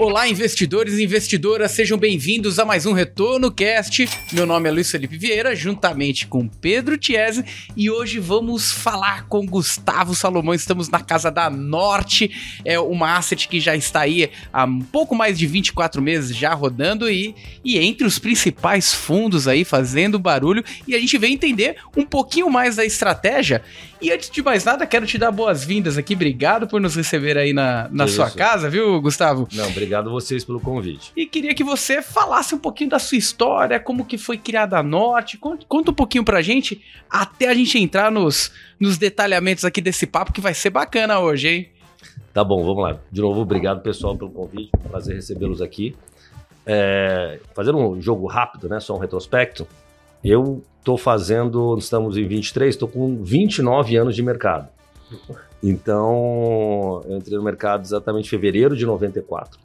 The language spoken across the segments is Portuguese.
Olá, investidores e investidoras, sejam bem-vindos a mais um Retorno Cast. Meu nome é Luiz Felipe Vieira, juntamente com Pedro Tiese, e hoje vamos falar com Gustavo Salomão. Estamos na Casa da Norte, é uma asset que já está aí há um pouco mais de 24 meses já rodando e, e entre os principais fundos aí fazendo barulho, e a gente vem entender um pouquinho mais da estratégia. E antes de mais nada, quero te dar boas-vindas aqui. Obrigado por nos receber aí na, na sua casa, viu, Gustavo? Não, obrigado a vocês pelo convite. E queria que você falasse um pouquinho da sua história, como que foi criada a Norte. Conta, conta um pouquinho pra gente, até a gente entrar nos, nos detalhamentos aqui desse papo, que vai ser bacana hoje, hein? Tá bom, vamos lá. De novo, obrigado pessoal pelo convite. Prazer recebê-los aqui. É, fazendo um jogo rápido, né? Só um retrospecto. Eu tô fazendo, estamos em 23, estou com 29 anos de mercado. Então, eu entrei no mercado exatamente em fevereiro de 94.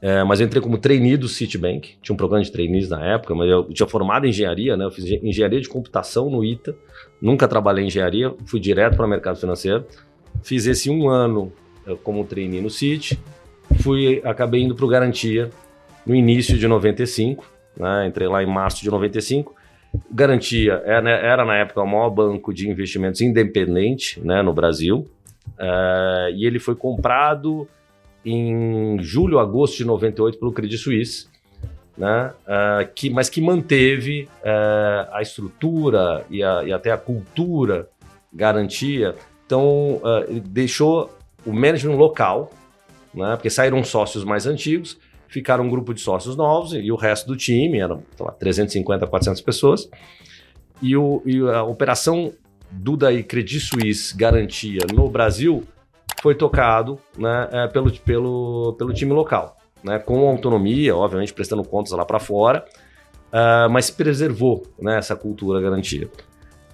É, mas eu entrei como trainee do Citibank, tinha um programa de trainees na época, mas eu tinha formado em engenharia, né? Eu fiz engenharia de computação no ITA, nunca trabalhei em engenharia, fui direto para o mercado financeiro. Fiz esse um ano é, como trainee no Citi, fui, acabei indo para o Garantia no início de 95, né? Entrei lá em março de 95 Garantia era, né, era, na época o maior banco de investimentos independente né, no Brasil. Uh, e ele foi comprado em julho, agosto de 98 pelo Credit Suisse, né, uh, que, mas que manteve uh, a estrutura e, a, e, até a cultura garantia. Então, ele deixou o management local, né, porque saíram sócios mais antigos, ficaram um grupo de sócios novos e o resto do time, eram lá, 350, 400 pessoas. E, o, e a operação Duda e Credit Suisse Garantia no Brasil foi tocado né, é, pelo, pelo, pelo time local, né, com autonomia, obviamente prestando contas lá para fora, uh, mas preservou né, essa cultura garantia.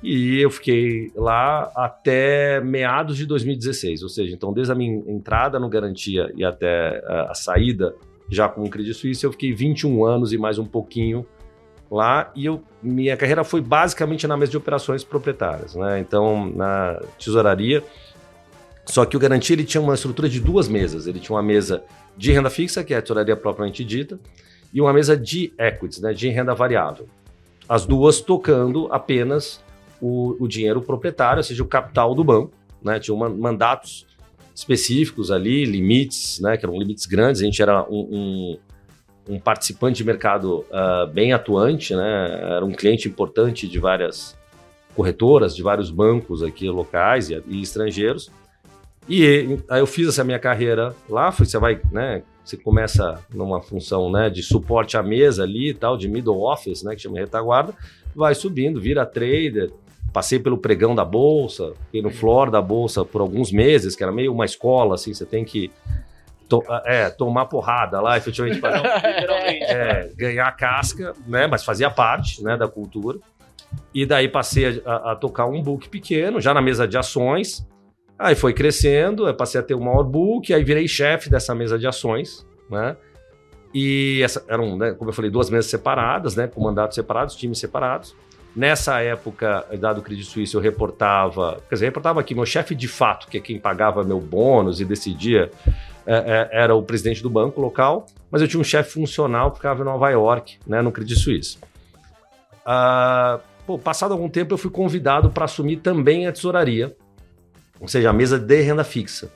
E eu fiquei lá até meados de 2016, ou seja, então desde a minha entrada no Garantia e até a, a saída já com o Credit Suisse, eu fiquei 21 anos e mais um pouquinho lá e eu, minha carreira foi basicamente na mesa de operações proprietárias, né? Então, na tesouraria. Só que o Garantia ele tinha uma estrutura de duas mesas. Ele tinha uma mesa de renda fixa, que é a tesouraria propriamente dita, e uma mesa de equities, né, de renda variável. As duas tocando apenas o, o dinheiro proprietário, ou seja, o capital do banco. Né, tinham mandatos específicos ali, limites, né, que eram limites grandes. A gente era um, um, um participante de mercado uh, bem atuante, né, era um cliente importante de várias corretoras, de vários bancos aqui locais e, e estrangeiros. E aí eu fiz essa minha carreira lá, você vai, né, você começa numa função, né, de suporte à mesa ali e tal, de middle office, né, que chama retaguarda, vai subindo, vira trader, Passei pelo pregão da bolsa, fiquei no floor da bolsa por alguns meses, que era meio uma escola, assim, você tem que to é, tomar porrada lá, efetivamente, para é, ganhar casca, né? Mas fazia parte né, da cultura. E daí passei a, a, tocar um book pequeno, já na mesa de ações. Aí foi crescendo, aí passei a ter um maior book, aí virei chefe dessa mesa de ações, né? E essa, eram, né, como eu falei, duas mesas separadas, né? Com mandatos separados, times separados. Nessa época, dado o Credit Suisse, eu reportava, quer dizer, reportava aqui, meu chefe de fato, que é quem pagava meu bônus e decidia, é, é, era o presidente do banco local, mas eu tinha um chefe funcional que ficava em Nova York, né, no Credit Suisse. Ah, pô, passado algum tempo, eu fui convidado para assumir também a tesouraria, ou seja, a mesa de renda fixa.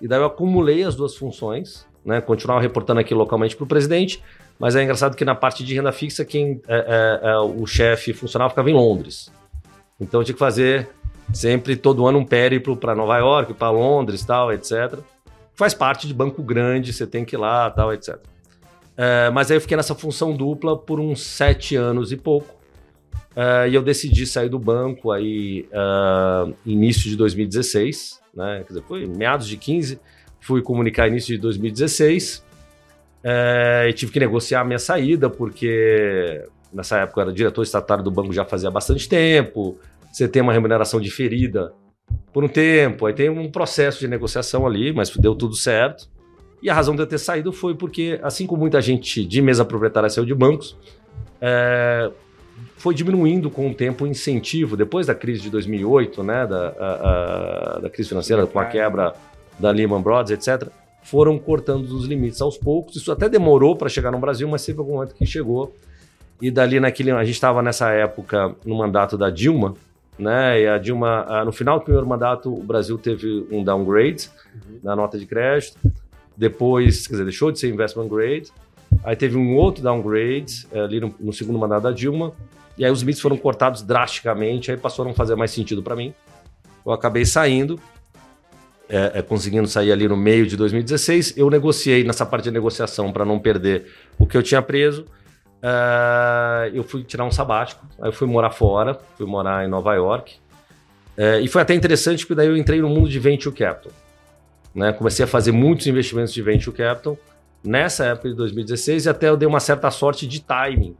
E daí eu acumulei as duas funções, né, continuava reportando aqui localmente para o presidente, mas é engraçado que na parte de renda fixa, quem é, é, é o chefe funcional ficava em Londres. Então eu tinha que fazer sempre, todo ano, um périplo para Nova York, para Londres, tal, etc. Faz parte de banco grande, você tem que ir lá, tal, etc. É, mas aí eu fiquei nessa função dupla por uns sete anos e pouco. É, e eu decidi sair do banco aí uh, início de 2016, né? Quer dizer, foi meados de 15, fui comunicar início de 2016. É, e tive que negociar a minha saída, porque nessa época eu era diretor estatário do banco já fazia bastante tempo. Você tem uma remuneração diferida por um tempo, aí tem um processo de negociação ali, mas deu tudo certo. E a razão de eu ter saído foi porque, assim como muita gente de mesa proprietária saiu de bancos, é, foi diminuindo com o tempo o incentivo, depois da crise de 2008, né, da, a, a, da crise financeira, com a quebra da Lehman Brothers, etc., foram cortando os limites aos poucos. Isso até demorou para chegar no Brasil, mas sempre algum momento que chegou. E dali naquele, a gente estava nessa época no mandato da Dilma, né? E a Dilma, no final do primeiro mandato, o Brasil teve um downgrade uhum. na nota de crédito. Depois, quer dizer, deixou de ser investment grade. Aí teve um outro downgrade eh, ali no, no segundo mandato da Dilma. E aí os limites foram cortados drasticamente, aí passou a não fazer mais sentido para mim. Eu acabei saindo, é, é, conseguindo sair ali no meio de 2016. Eu negociei nessa parte de negociação para não perder o que eu tinha preso. É, eu fui tirar um sabático, aí eu fui morar fora, fui morar em Nova York. É, e foi até interessante porque daí eu entrei no mundo de venture capital. Né? Comecei a fazer muitos investimentos de venture capital nessa época de 2016 e até eu dei uma certa sorte de timing.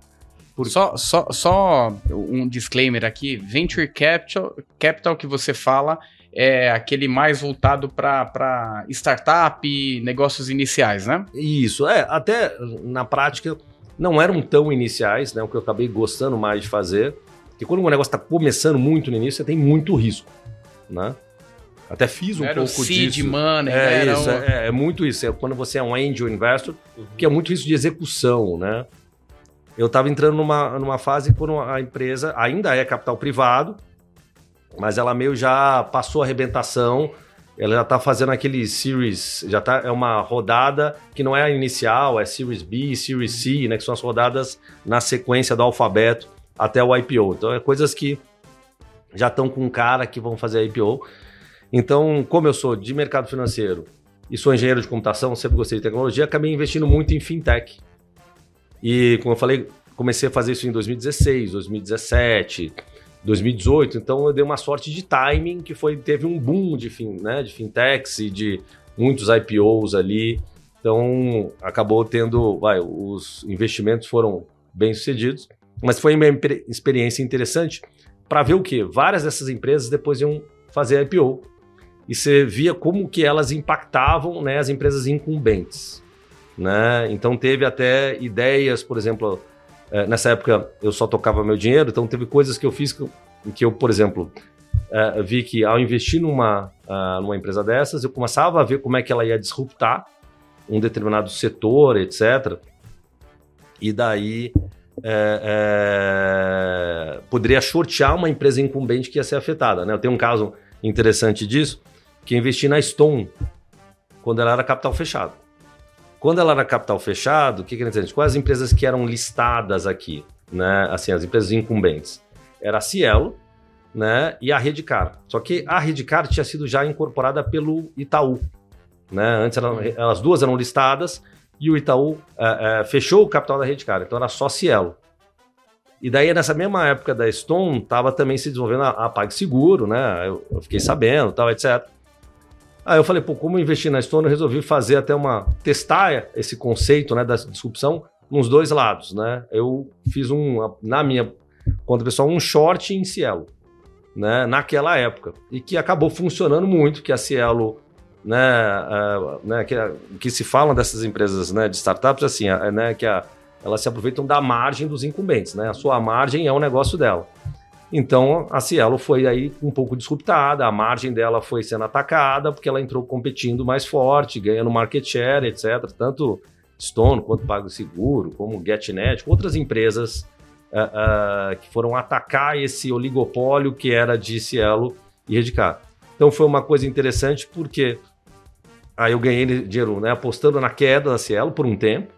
Por... Só, só, só um disclaimer aqui: venture capital, capital que você fala é aquele mais voltado para startup, negócios iniciais, né? Isso, é. Até na prática não eram tão iniciais, né? O que eu acabei gostando mais de fazer. Porque quando um negócio está começando muito no início, você tem muito risco, né? Até fiz um era pouco o seed disso. money, é, né? isso, um... é, é, muito isso. É quando você é um angel investor, uhum. que é muito isso de execução, né? Eu estava entrando numa, numa fase quando a empresa ainda é capital privado, mas ela meio já passou a arrebentação. Ela já está fazendo aquele Series, já tá, é uma rodada que não é a inicial, é Series B, Series C, né, que são as rodadas na sequência do alfabeto até o IPO. Então, é coisas que já estão com cara que vão fazer a IPO. Então, como eu sou de mercado financeiro e sou engenheiro de computação, sempre gostei de tecnologia, acabei investindo muito em fintech. E, como eu falei, comecei a fazer isso em 2016, 2017, 2018, então eu dei uma sorte de timing que foi teve um boom de, fin, né, de fintechs e de muitos IPOs ali. Então acabou tendo, vai, os investimentos foram bem sucedidos, mas foi uma experiência interessante para ver o que várias dessas empresas depois iam fazer IPO e você via como que elas impactavam né, as empresas incumbentes. Né? Então teve até ideias, por exemplo, é, nessa época eu só tocava meu dinheiro, então teve coisas que eu fiz que, que eu, por exemplo, é, vi que ao investir numa, uh, numa empresa dessas, eu começava a ver como é que ela ia disruptar um determinado setor, etc. E daí é, é, poderia shortear uma empresa incumbente que ia ser afetada. Né? Eu tenho um caso interessante disso, que eu investi na Stone quando ela era capital fechado. Quando ela era capital fechado, o que, que era interessante? Quais as empresas que eram listadas aqui? Né? Assim, as empresas incumbentes. Era a Cielo né? e a Redcar. Só que a Redcar tinha sido já incorporada pelo Itaú. Né? Antes eram, as duas eram listadas e o Itaú é, é, fechou o capital da Redcar. Então era só Cielo. E daí, nessa mesma época da Stone, estava também se desenvolvendo a, a PagSeguro, né? Eu, eu fiquei sabendo, tal, etc. Aí eu falei, pô, como investir na Stone, eu resolvi fazer até uma. testar esse conceito né, da disrupção nos dois lados, né? Eu fiz um, na minha conta pessoal, um short em Cielo, né? Naquela época. E que acabou funcionando muito, que a Cielo. Né, uh, né, que, que se falam dessas empresas né, de startups assim, uh, né, que a, elas se aproveitam da margem dos incumbentes, né? A sua margem é o negócio dela. Então a Cielo foi aí um pouco disruptada, a margem dela foi sendo atacada porque ela entrou competindo mais forte, ganhando market share, etc. Tanto Stone quanto PagSeguro, como GetNet, outras empresas uh, uh, que foram atacar esse oligopólio que era de Cielo e Redcar. Então foi uma coisa interessante porque aí eu ganhei dinheiro né, apostando na queda da Cielo por um tempo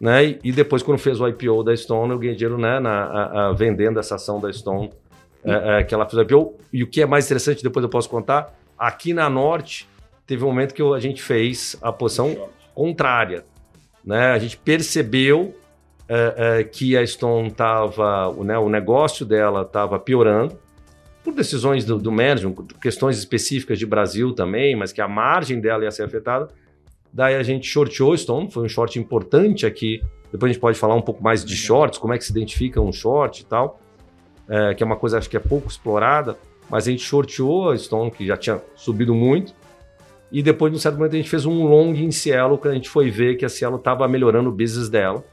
né? E depois, quando fez o IPO da Stone, eu ganhei dinheiro né, na, a, a, vendendo essa ação da Stone, é, é, que ela fez o IPO. E o que é mais interessante, depois eu posso contar, aqui na Norte, teve um momento que a gente fez a posição contrária. Né? A gente percebeu é, é que a Stone estava, né, o negócio dela estava piorando, por decisões do, do management, questões específicas de Brasil também, mas que a margem dela ia ser afetada. Daí a gente shorteou Stone, foi um short importante aqui. Depois a gente pode falar um pouco mais de shorts, como é que se identifica um short e tal, é, que é uma coisa acho que é pouco explorada. Mas a gente shorteou a Stone, que já tinha subido muito. E depois, num certo momento, a gente fez um long em Cielo, que a gente foi ver que a Cielo estava melhorando o business dela,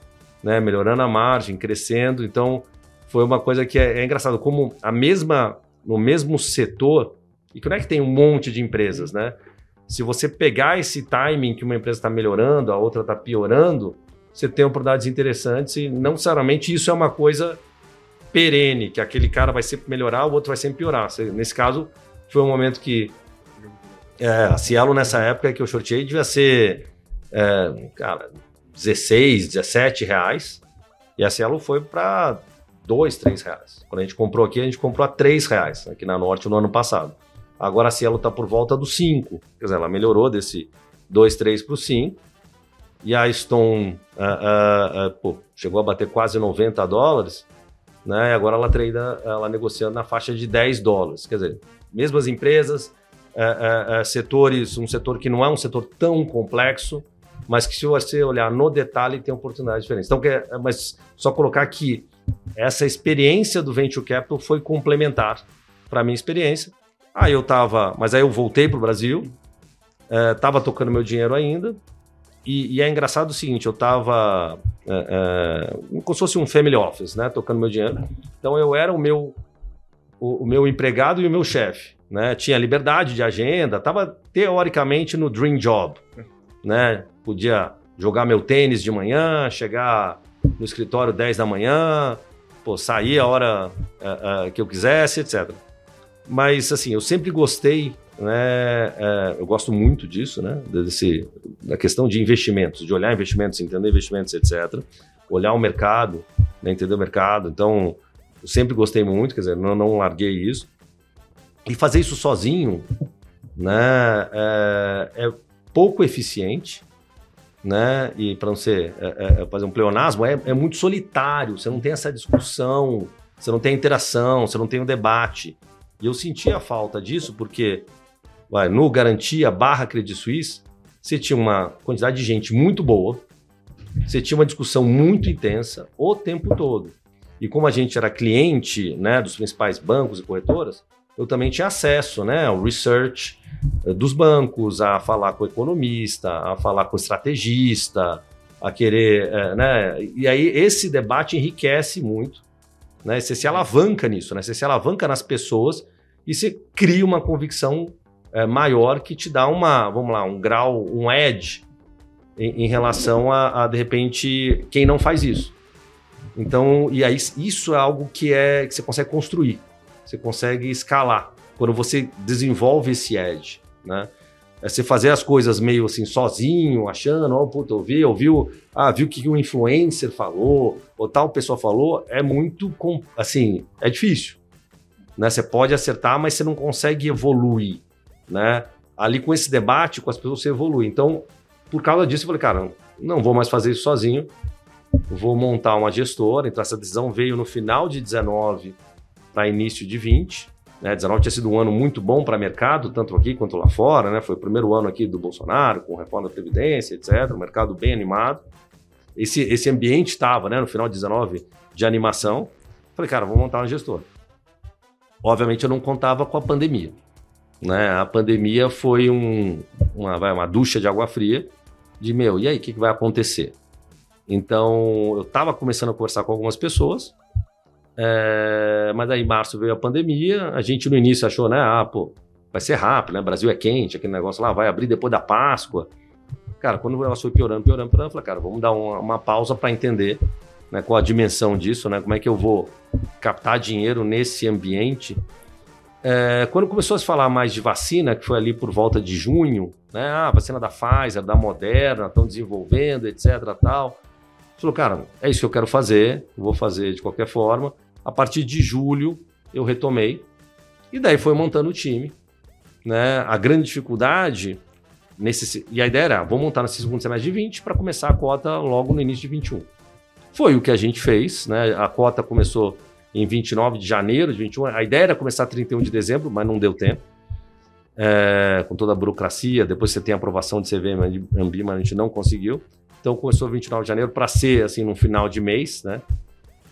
né? melhorando a margem, crescendo. Então, foi uma coisa que é, é engraçado, como a mesma, no mesmo setor, e como é que tem um monte de empresas, né? Se você pegar esse timing que uma empresa está melhorando, a outra está piorando, você tem oportunidades interessantes e não necessariamente isso é uma coisa perene, que aquele cara vai sempre melhorar, o outro vai sempre piorar. Nesse caso, foi um momento que é, a Cielo nessa época que eu shortei devia ser é, cara, 16, 17 reais e a Cielo foi para 2, 3 reais. Quando a gente comprou aqui, a gente comprou a 3 reais aqui na Norte no ano passado. Agora a Cielo está por volta dos 5. Quer dizer, ela melhorou desse 2, 3 para o 5. E a Stone uh, uh, uh, pô, chegou a bater quase 90 dólares, né? E agora ela treina, ela negociando na faixa de 10 dólares. Quer dizer, mesmas empresas, setores, um setor que não é um setor tão complexo, mas que se você olhar no detalhe tem oportunidades diferentes. Então, quer, mas só colocar que essa experiência do Venture Capital foi complementar para a minha experiência Aí eu tava, mas aí eu voltei pro Brasil, é, tava tocando meu dinheiro ainda, e, e é engraçado o seguinte, eu tava é, é, como se fosse um family office, né, tocando meu dinheiro. Então eu era o meu, o, o meu empregado e o meu chefe, né, tinha liberdade de agenda, tava teoricamente no dream job, né, podia jogar meu tênis de manhã, chegar no escritório 10 da manhã, pô, sair a hora é, é, que eu quisesse, etc. Mas, assim, eu sempre gostei, né? É, eu gosto muito disso, né? Desse, da questão de investimentos, de olhar investimentos, entender investimentos, etc. Olhar o mercado, né, entender o mercado. Então, eu sempre gostei muito, quer dizer, não, não larguei isso. E fazer isso sozinho, né? É, é pouco eficiente, né? E para não ser é, é, é, fazer um pleonasmo, é, é, muito solitário. Você não tem essa discussão, você não tem a interação, você não tem o debate. E eu senti a falta disso porque vai, no Garantia barra Credit Suisse, você tinha uma quantidade de gente muito boa, você tinha uma discussão muito intensa o tempo todo. E como a gente era cliente né, dos principais bancos e corretoras, eu também tinha acesso né, ao research eh, dos bancos, a falar com o economista, a falar com o estrategista, a querer. É, né? E aí esse debate enriquece muito né? Você se alavanca nisso, né? Você se alavanca nas pessoas e você cria uma convicção é, maior que te dá uma, vamos lá, um grau, um edge em, em relação a, a, de repente, quem não faz isso. Então, e aí isso é algo que é que você consegue construir, você consegue escalar quando você desenvolve esse edge, né? É você fazer as coisas meio assim sozinho, achando, ó, oh, puta, ouvi, ouviu, ah, viu o que um influencer falou, ou tal pessoa falou, é muito, assim, é difícil. Né? Você pode acertar, mas você não consegue evoluir, né? Ali com esse debate, com as pessoas, você evolui. Então, por causa disso, eu falei, cara, não vou mais fazer isso sozinho, vou montar uma gestora. Então, essa decisão veio no final de 19 para início de 20, né, 19 tinha sido um ano muito bom para o mercado, tanto aqui quanto lá fora. Né? Foi o primeiro ano aqui do Bolsonaro, com reforma da Previdência, etc. O mercado bem animado. Esse, esse ambiente estava, né, no final de 19, de animação. Falei, cara, vou montar uma gestora. Obviamente eu não contava com a pandemia. Né? A pandemia foi um, uma, uma ducha de água fria de, meu, e aí, o que, que vai acontecer? Então, eu estava começando a conversar com algumas pessoas, é, mas aí em março veio a pandemia, a gente no início achou, né? Ah, pô, vai ser rápido, né? Brasil é quente, aquele negócio lá vai abrir depois da Páscoa. Cara, quando o negócio foi piorando, piorando, piorando, eu falei, cara, vamos dar uma, uma pausa para entender né, qual a dimensão disso, né? Como é que eu vou captar dinheiro nesse ambiente. É, quando começou a se falar mais de vacina, que foi ali por volta de junho, né? Ah, vacina da Pfizer, da Moderna, estão desenvolvendo, etc. tal. Falou, cara, é isso que eu quero fazer, vou fazer de qualquer forma. A partir de julho eu retomei e daí foi montando o time. Né? A grande dificuldade nesse e a ideia era, vou montar nesse segundo semestre de 20 para começar a cota logo no início de 21. Foi o que a gente fez, né? A cota começou em 29 de janeiro de 21. A ideia era começar 31 de dezembro, mas não deu tempo. É, com toda a burocracia, depois você tem a aprovação de CVM Ambima, a gente não conseguiu. Então começou 29 de janeiro para ser assim no final de mês, né?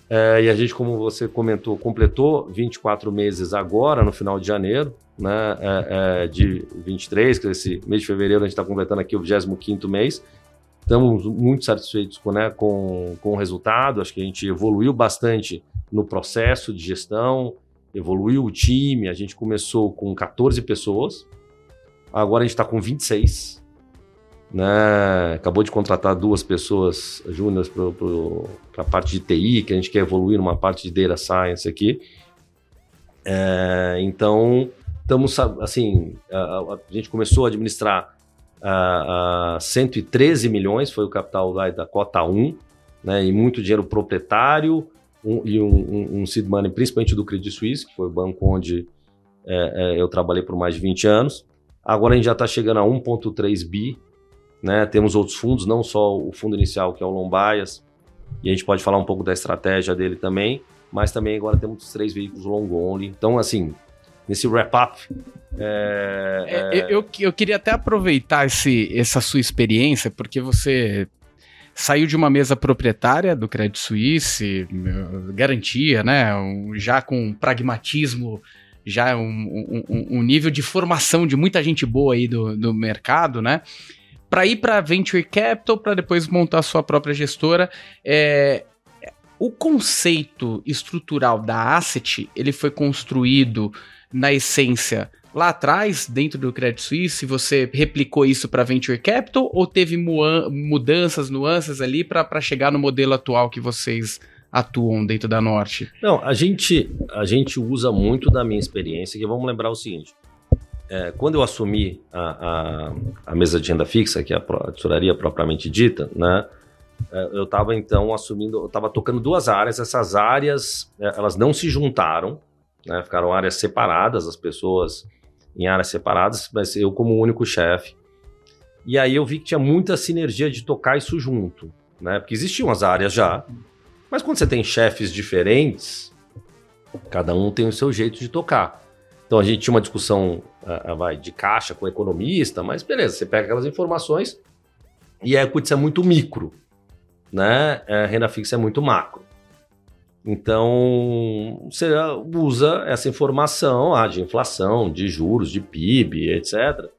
É, e a gente, como você comentou, completou 24 meses agora, no final de janeiro, né, é, é, de 23, que esse mês de fevereiro a gente está completando aqui o 25 mês. Estamos muito satisfeitos com, né, com, com o resultado, acho que a gente evoluiu bastante no processo de gestão, evoluiu o time, a gente começou com 14 pessoas, Agora a gente está com 26. Né? Acabou de contratar duas pessoas júniores para a parte de TI, que a gente quer evoluir numa parte de Data Science aqui. É, então, estamos assim, a, a, gente começou a administrar a, a 113 milhões, foi o capital da, da cota 1, né, e muito dinheiro proprietário, um, e um, um, um seed money, principalmente do Credit Suisse, que foi o banco onde é, é, eu trabalhei por mais de 20 anos. Agora a gente já está chegando a 1,3 bi, né? Temos outros fundos, não só o fundo inicial, que é o Lombaias, e a gente pode falar um pouco da estratégia dele também, mas também agora temos os três veículos long only. Então, assim, nesse wrap-up. É, é, é... Eu, eu queria até aproveitar esse, essa sua experiência, porque você saiu de uma mesa proprietária do Credit Suisse, garantia, né? já com pragmatismo, já um, um, um, nível de formação de muita gente boa aí do, do mercado, né? Para ir para Venture Capital, para depois montar sua própria gestora. É, o conceito estrutural da asset, ele foi construído na essência lá atrás, dentro do Credit Suisse, você replicou isso para Venture Capital ou teve mudanças, nuances ali para chegar no modelo atual que vocês atuam dentro da Norte? Não, a gente, a gente usa muito da minha experiência, que vamos lembrar o seguinte, é, quando eu assumi a, a, a, mesa de renda fixa, que é a tesouraria propriamente dita, né, é, eu estava então assumindo, eu estava tocando duas áreas, essas áreas, é, elas não se juntaram, né, ficaram áreas separadas, as pessoas em áreas separadas, mas eu como único chefe. E aí eu vi que tinha muita sinergia de tocar isso junto, né? Porque existiam as áreas já, mas quando você tem chefes diferentes, cada um tem o seu jeito de tocar. Então a gente tinha uma discussão vai, de caixa com economista, mas beleza, você pega aquelas informações e a equity é muito micro, né? A renda fixa é muito macro. Então, você usa essa informação ah, de inflação, de juros, de PIB, etc.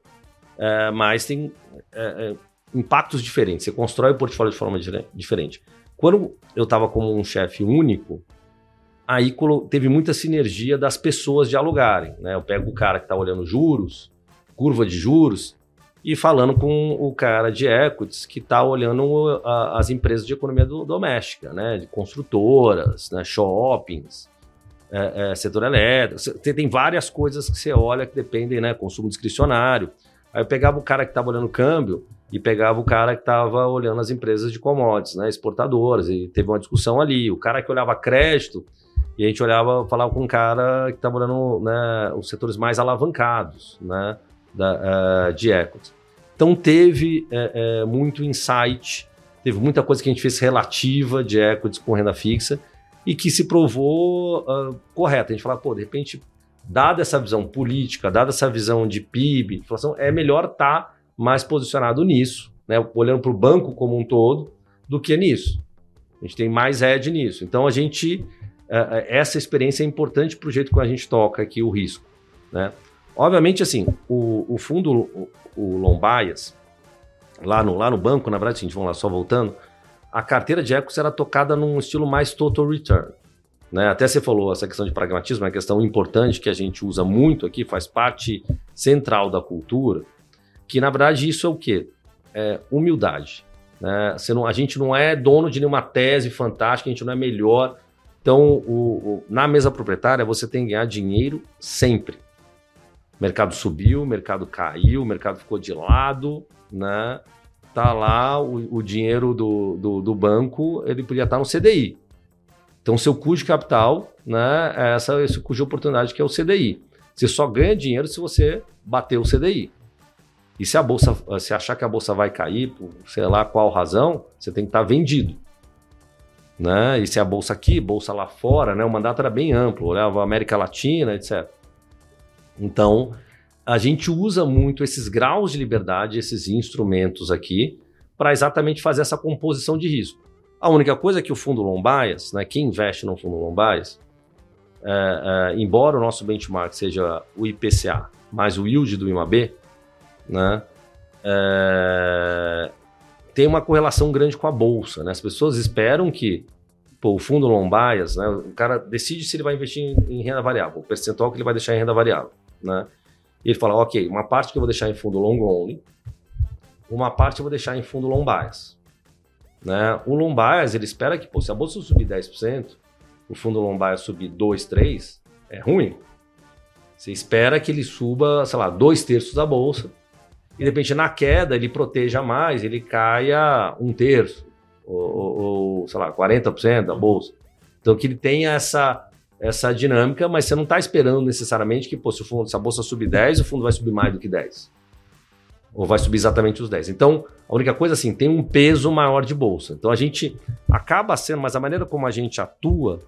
É, mas tem é, é, impactos diferentes. Você constrói o portfólio de forma diferente. Quando eu estava como um chefe único, aí teve muita sinergia das pessoas dialogarem. Né? Eu pego o cara que está olhando juros, curva de juros, e falando com o cara de equities que está olhando a, as empresas de economia do, doméstica, né? De construtoras, né? shoppings, é, é, setor elétrico. Você tem várias coisas que você olha que dependem, né? Consumo discricionário. Aí eu pegava o cara que estava olhando câmbio e pegava o cara que estava olhando as empresas de commodities, né? Exportadoras. E teve uma discussão ali. O cara que olhava crédito e a gente olhava, falava com um cara que estava olhando né, os setores mais alavancados, né? Da, uh, de equity. Então teve é, é, muito insight, teve muita coisa que a gente fez relativa de equities com renda fixa e que se provou uh, correta. A gente fala, pô, de repente, dada essa visão política, dada essa visão de PIB, inflação, é melhor estar tá mais posicionado nisso, né? olhando para o banco como um todo, do que nisso. A gente tem mais edge nisso. Então a gente, essa experiência é importante para o jeito que a gente toca aqui o risco. Né? Obviamente, assim, o, o fundo, o, o Lombaias, lá no, lá no banco, na verdade, a gente vamos lá só voltando, a carteira de equity era tocada num estilo mais total return. Né? Até você falou essa questão de pragmatismo, é uma questão importante que a gente usa muito aqui, faz parte central da cultura, que na verdade isso é o quê? É humildade. Né? Você não, a gente não é dono de nenhuma tese fantástica, a gente não é melhor. Então, o, o, na mesa proprietária, você tem que ganhar dinheiro sempre. O mercado subiu, o mercado caiu, o mercado ficou de lado, né? Tá lá o, o dinheiro do, do, do, banco, ele podia estar no CDI. Então, seu custo de capital, né? É essa, esse custo de oportunidade que é o CDI. Você só ganha dinheiro se você bater o CDI. E se a bolsa, se achar que a bolsa vai cair, por sei lá qual razão, você tem que estar vendido. Né? E se a bolsa aqui, bolsa lá fora, né? O mandato era bem amplo, olhava América Latina, etc. Então, a gente usa muito esses graus de liberdade, esses instrumentos aqui, para exatamente fazer essa composição de risco. A única coisa é que o fundo Lombaias, né, quem investe no fundo Lombaias, é, é, embora o nosso benchmark seja o IPCA mais o yield do IMAB, né, é, tem uma correlação grande com a bolsa. Né? As pessoas esperam que pô, o fundo Lombaias, né, o cara decide se ele vai investir em, em renda variável, o percentual que ele vai deixar em renda variável. Né? E ele fala, ok, uma parte que eu vou deixar em fundo long only, uma parte eu vou deixar em fundo long. Né? O long ele espera que, pô, se a bolsa subir 10%, o fundo long subir 2, 3, é ruim. Você espera que ele suba, sei lá, dois terços da bolsa, e de repente na queda ele proteja mais, ele caia um terço, ou, ou, sei lá, 40% da bolsa. Então que ele tenha essa, essa dinâmica, mas você não está esperando necessariamente que, pô, se, o fundo, se a bolsa subir 10, o fundo vai subir mais do que 10. Ou vai subir exatamente os 10. Então, a única coisa assim, tem um peso maior de bolsa. Então a gente acaba sendo, mas a maneira como a gente atua,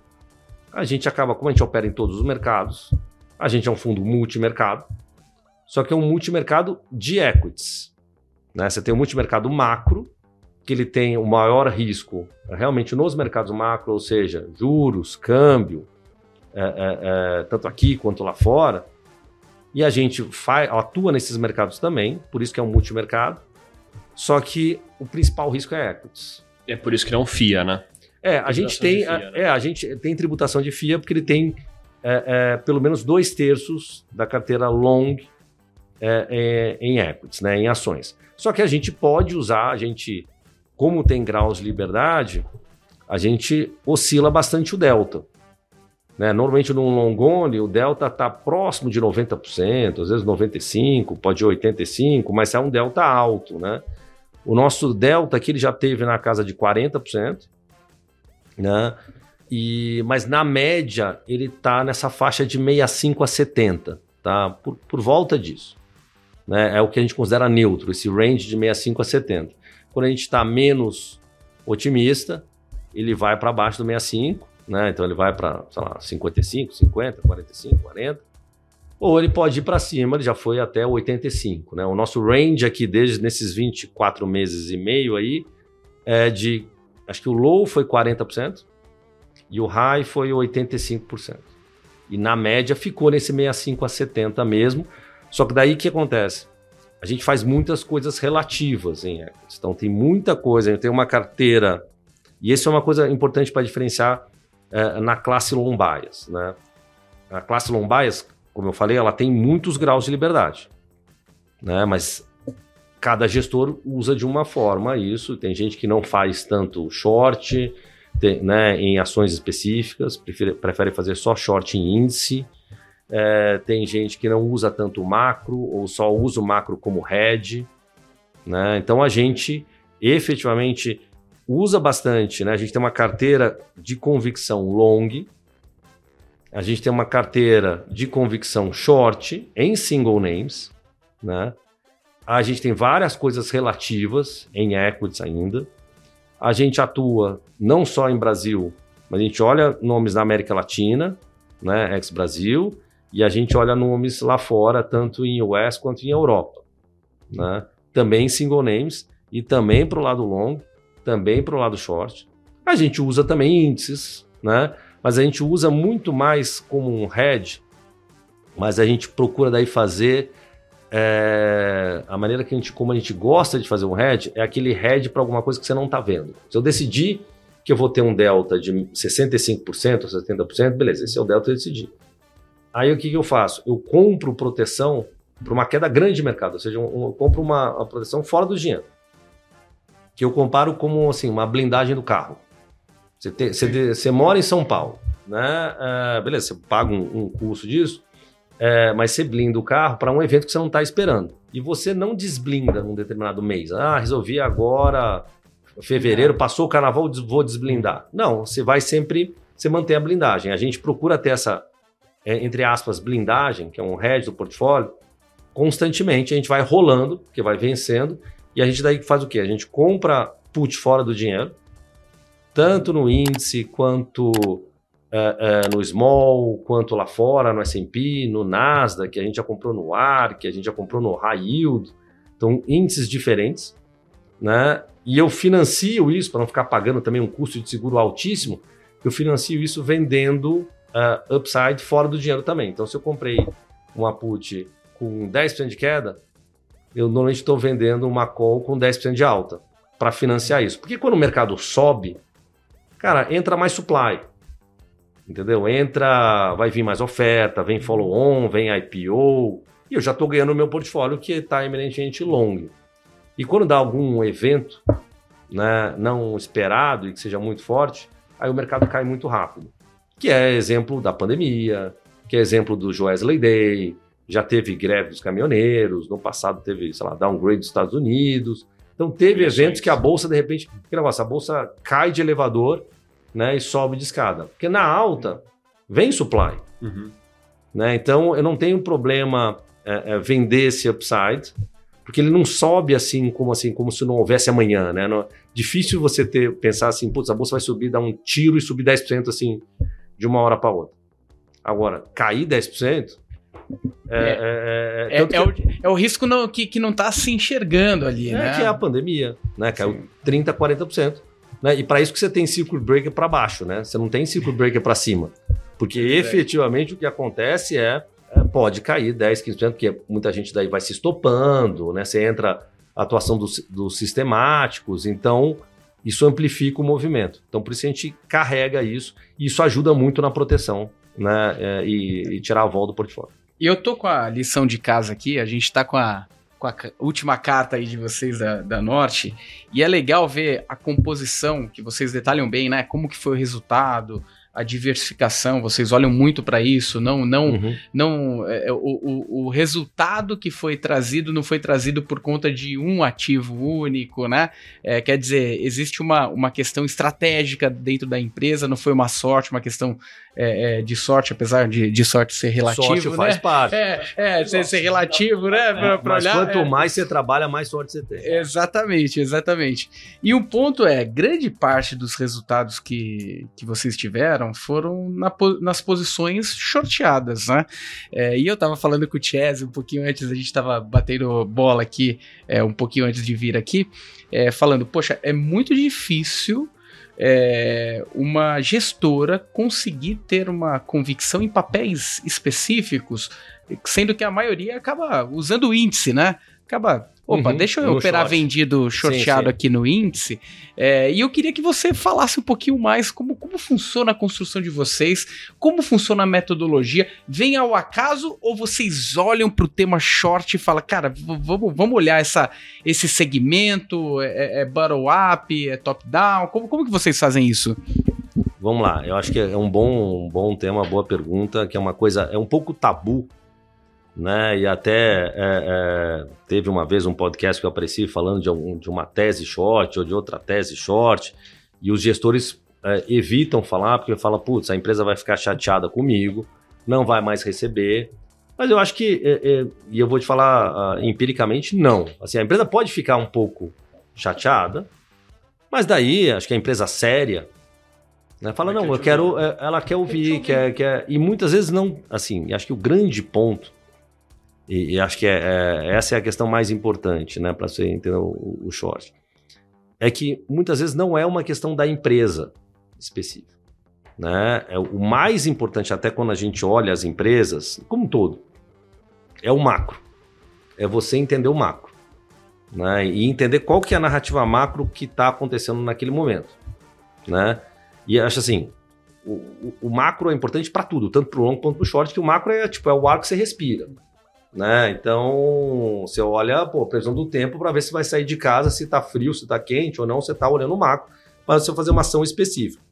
a gente acaba, como a gente opera em todos os mercados, a gente é um fundo multimercado, só que é um multimercado de equities. Né? Você tem um multimercado macro, que ele tem o maior risco realmente nos mercados macro, ou seja, juros, câmbio, é, é, é, tanto aqui quanto lá fora. E a gente faz, atua nesses mercados também, por isso que é um multimercado. Só que o principal risco é equities. É por isso que não FIA, né? É, a gente tem, FIA, né? é, a gente tem tributação de FIA porque ele tem é, é, pelo menos dois terços da carteira long é, é, em equities, né, em ações. Só que a gente pode usar, a gente, como tem graus de liberdade, a gente oscila bastante o delta. Né? Normalmente no long only o delta está próximo de 90%, às vezes 95%, pode ir 85%, mas é um delta alto. Né? O nosso delta aqui ele já teve na casa de 40%, né? E, mas na média ele está nessa faixa de 65 a 70, tá? Por, por volta disso né, é o que a gente considera neutro, esse range de 65 a 70. Quando a gente está menos otimista, ele vai para baixo do 65, né? Então ele vai para, sei lá, 55, 50, 45, 40. Ou ele pode ir para cima, ele já foi até 85, né? O nosso range aqui desde nesses 24 meses e meio aí é de acho que o low foi 40% e o high foi 85%. E na média ficou nesse 65 a 70 mesmo, só que daí o que acontece? A gente faz muitas coisas relativas em equities. Então tem muita coisa, tem uma carteira, e isso é uma coisa importante para diferenciar é, na classe long bias, né? A classe long bias, como eu falei, ela tem muitos graus de liberdade, né? Mas cada gestor usa de uma forma isso. Tem gente que não faz tanto short, tem, né, em ações específicas, prefere, prefere fazer só short em índice. É, tem gente que não usa tanto macro ou só usa o macro como head. Né? Então a gente efetivamente usa bastante. Né? A gente tem uma carteira de convicção long, a gente tem uma carteira de convicção short em single names. Né? A gente tem várias coisas relativas em equities ainda. A gente atua não só em Brasil, mas a gente olha nomes da América Latina, né, ex-Brasil, e a gente olha nomes lá fora, tanto em US quanto em Europa. Né? Também single names e também para o lado long, também para o lado short. A gente usa também índices, né? mas a gente usa muito mais como um hedge, mas a gente procura daí fazer é, a maneira que a gente, como a gente gosta de fazer um hedge, é aquele hedge para alguma coisa que você não está vendo. Se eu decidir que eu vou ter um delta de 65% ou 70%, beleza, esse é o delta que eu decidi. Aí o que, que eu faço? Eu compro proteção para uma queda grande de mercado, ou seja, eu, compro uma, uma, proteção fora do dinheiro, que eu comparo como assim uma blindagem do carro. Você, te, você, você mora em São Paulo, né? É, beleza, você paga um, um custo disso, é, mas você blinda o carro para um evento que você não está esperando. E você não desblinda num determinado mês. Ah, resolvi agora, fevereiro, passou o carnaval, vou desblindar. Não, você vai sempre, você mantém a blindagem. A gente procura ter essa é, entre aspas, blindagem, que é um hedge do portfólio, constantemente a gente vai rolando, que vai vencendo, e a gente daí faz o quê? A gente compra put fora do dinheiro, tanto no índice quanto é, é, no small, quanto lá fora, no S&P, no Nasdaq, que a gente já comprou no ARC, que a gente já comprou no High Yield, então índices diferentes, né? E eu financio isso, para não ficar pagando também um custo de seguro altíssimo, eu financio isso vendendo uh, upside fora do dinheiro também. Então, se eu comprei uma put com 10% de queda, eu normalmente estou vendendo uma call com 10% de alta para financiar isso. Porque quando o mercado sobe, cara, entra mais supply. Entendeu? Entra, vai vir mais oferta, vem follow-on, vem IPO, e eu já estou ganhando o meu portfólio que está eminentemente long. E quando dá algum evento né, não esperado e que seja muito forte, aí o mercado cai muito rápido. Que é exemplo da pandemia, que é exemplo do Wesley Day, já teve greve dos caminhoneiros, no passado teve, sei lá, downgrade dos Estados Unidos. Então teve eventos que a bolsa, de repente, que negócio, a bolsa cai de elevador né, e sobe de escada. Porque na alta vem supply. Uhum. Né? Então eu não tenho problema é, é, vender esse upside, porque ele não sobe assim como assim como se não houvesse amanhã. Né? Não, difícil você ter pensar assim, putz, a bolsa vai subir, dar um tiro e subir 10% assim de uma hora para outra. Agora, cair 10%, é, é, é, é, é, o, é o risco não, que, que não está se enxergando ali, é né? que é a pandemia, né? Caiu Sim. 30%, 40%. Né? E para isso que você tem circuit breaker para baixo, né? Você não tem circuit breaker para cima. Porque efetivamente o que acontece é, pode cair 10, 15%, porque muita gente daí vai se estopando, né? Você entra a atuação dos, dos sistemáticos, então isso amplifica o movimento. Então por isso a gente carrega isso e isso ajuda muito na proteção né? e, e tirar a vol do portfólio. E eu tô com a lição de casa aqui, a gente tá com a, com a última carta aí de vocês da, da Norte, e é legal ver a composição, que vocês detalham bem, né? Como que foi o resultado, a diversificação, vocês olham muito para isso, não não uhum. não é, é, o, o, o, resultado que foi trazido não foi trazido por conta de um ativo único, né? É, quer dizer, existe uma, uma questão estratégica dentro da empresa, não foi uma sorte, uma questão é, é, de sorte, apesar de, de sorte ser relativo. Sorte né? faz parte. É, é ser, ser, relativo, né? Pra, pra mas olhar, quanto é. mais você trabalha, mais sorte você tem. Exatamente, exatamente. E o ponto é, grande parte dos resultados que, que vocês tiveram foram na, nas posições shorteadas, né? É, e eu tava falando com o Chess um pouquinho antes, a gente tava batendo bola aqui, é, um pouquinho antes de vir aqui, é, falando, poxa, é muito difícil é, uma gestora conseguir ter uma convicção em papéis específicos, sendo que a maioria acaba usando o índice, né? Acaba Opa, uhum, deixa eu operar short. vendido shorteado sim, sim. aqui no índice. É, e eu queria que você falasse um pouquinho mais como, como funciona a construção de vocês, como funciona a metodologia. Vem ao acaso ou vocês olham para o tema short e falam, cara, vamos, vamos olhar essa, esse segmento, é, é, é bottom-up, é top-down? Como, como que vocês fazem isso? Vamos lá, eu acho que é um bom, um bom tema, boa pergunta, que é uma coisa, é um pouco tabu né? E até é, é, teve uma vez um podcast que eu apareci falando de, um, de, uma tese short ou de outra tese short, e os gestores é, evitam falar porque fala, putz, a empresa vai ficar chateada comigo, não vai mais receber. Mas eu acho que, é, é, e eu vou te falar uh, empiricamente, não. Assim, a empresa pode ficar um pouco chateada, mas daí acho que a empresa séria né, fala, não, eu quero, é, ela quer ouvir, quer, quer, e muitas vezes não, assim, acho que o grande ponto e, e acho que é, é, essa é a questão mais importante, né, para você entender o, o short. É que muitas vezes não é uma questão da empresa específica. Né? É o mais importante, até quando a gente olha as empresas, como um todo, é o macro. É você entender o macro. Né? E entender qual que é a narrativa macro que está acontecendo naquele momento. Né? E acho assim, o, o, o macro é importante para tudo, tanto para o long quanto para o short, que o macro é tipo é o ar que você respira. Né? Então, você olha pô, a previsão do tempo para ver se vai sair de casa, se está frio, se está quente ou não, você está olhando o macro para você fazer uma ação específica.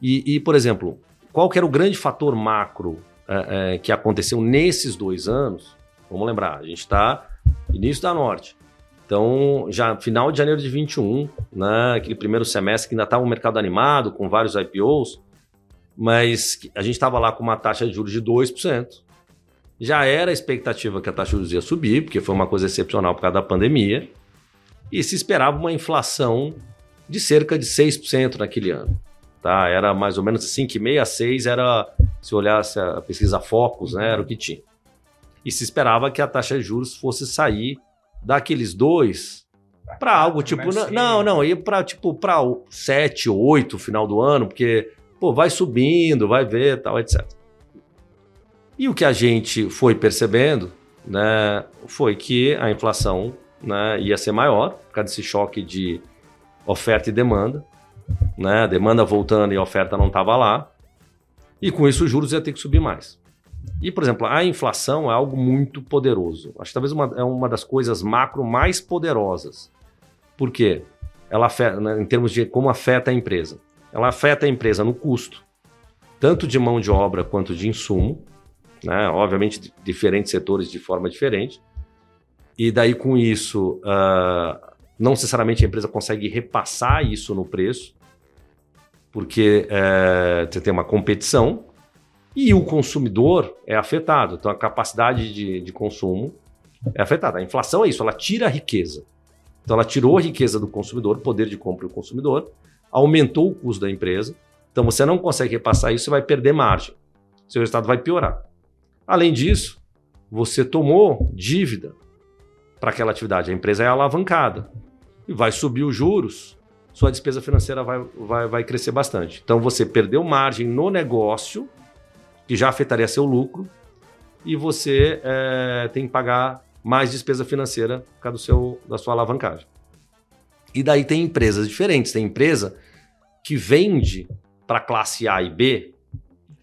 E, e, por exemplo, qual que era o grande fator macro é, é, que aconteceu nesses dois anos? Vamos lembrar, a gente está início da Norte. Então, já final de janeiro de 21, né, aquele primeiro semestre que ainda estava um mercado animado, com vários IPOs, mas a gente estava lá com uma taxa de juros de 2%. Já era a expectativa que a taxa de juros ia subir, porque foi uma coisa excepcional por causa da pandemia, e se esperava uma inflação de cerca de 6% naquele ano. Tá? Era mais ou menos 5,5 a 6 era, se olhasse a pesquisa Focus, né, era o que tinha. E se esperava que a taxa de juros fosse sair daqueles dois para algo tipo, não, não, ia para tipo para 7, 8 final do ano, porque pô, vai subindo, vai ver, tal, etc. E o que a gente foi percebendo né, foi que a inflação né, ia ser maior, por causa desse choque de oferta e demanda. Né, demanda voltando e a oferta não estava lá. E com isso os juros ia ter que subir mais. E, por exemplo, a inflação é algo muito poderoso. Acho que talvez uma, é uma das coisas macro mais poderosas. Por quê? Ela afeta, né, em termos de como afeta a empresa. Ela afeta a empresa no custo, tanto de mão de obra quanto de insumo, né? obviamente diferentes setores de forma diferente. E daí com isso, uh, não necessariamente a empresa consegue repassar isso no preço, porque uh, você tem uma competição e o consumidor é afetado. Então a capacidade de, de consumo é afetada. A inflação é isso, ela tira a riqueza. Então ela tirou a riqueza do consumidor, poder de compra do consumidor, aumentou o custo da empresa. Então você não consegue repassar isso, você vai perder margem. Seu resultado vai piorar. Além disso, você tomou dívida para aquela atividade. A empresa é alavancada e vai subir os juros, sua despesa financeira vai, vai, vai crescer bastante. Então você perdeu margem no negócio, que já afetaria seu lucro, e você é, tem que pagar mais despesa financeira por causa do seu, da sua alavancagem. E daí tem empresas diferentes. Tem empresa que vende para classe A e B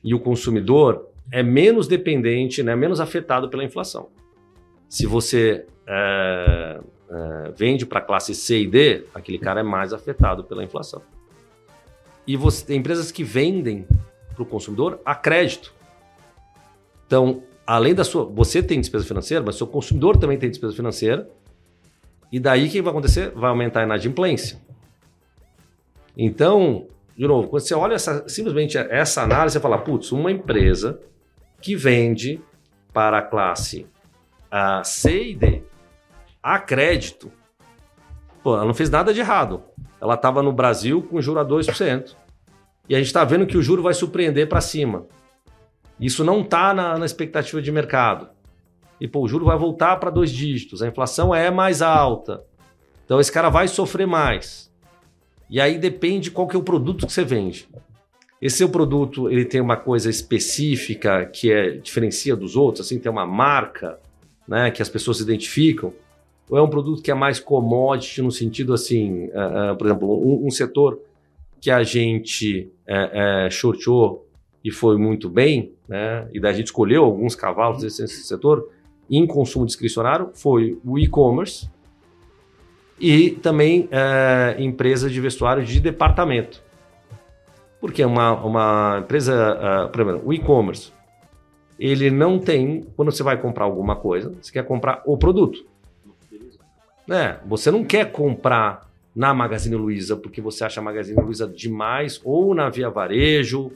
e o consumidor é menos dependente, né, menos afetado pela inflação. Se você é, é, vende para classe C e D, aquele cara é mais afetado pela inflação. E você tem empresas que vendem para o consumidor a crédito. Então, além da sua. Você tem despesa financeira, mas seu consumidor também tem despesa financeira. E daí o que vai acontecer? Vai aumentar a inadimplência. Então, de novo, quando você olha essa, simplesmente essa análise, você fala, putz, uma empresa que vende para a classe a C e D a crédito, pô, ela não fez nada de errado. Ela estava no Brasil com juro a 2%. E a gente está vendo que o juro vai surpreender para cima. Isso não está na, na, expectativa de mercado. E pô, o juro vai voltar para dois dígitos, a inflação é mais alta. Então esse cara vai sofrer mais. E aí depende qual que é o produto que você vende. Esse seu produto ele tem uma coisa específica que é diferencia dos outros, assim, tem uma marca, né, que as pessoas se identificam. Ou é um produto que é mais commodity no sentido assim, uh, uh, por exemplo, um, um, setor que a gente uh, shortou e foi muito bem, né, e daí a gente escolheu alguns cavalos desse setor em consumo discricionário, foi o e-commerce e também empresa de vestuário de departamento. Porque uma, uma empresa, uh, por exemplo, o e-commerce, ele não tem, quando você vai comprar alguma coisa, você quer comprar o produto. É, você não quer comprar na Magazine Luiza porque você acha a Magazine Luiza demais, ou na Via Varejo,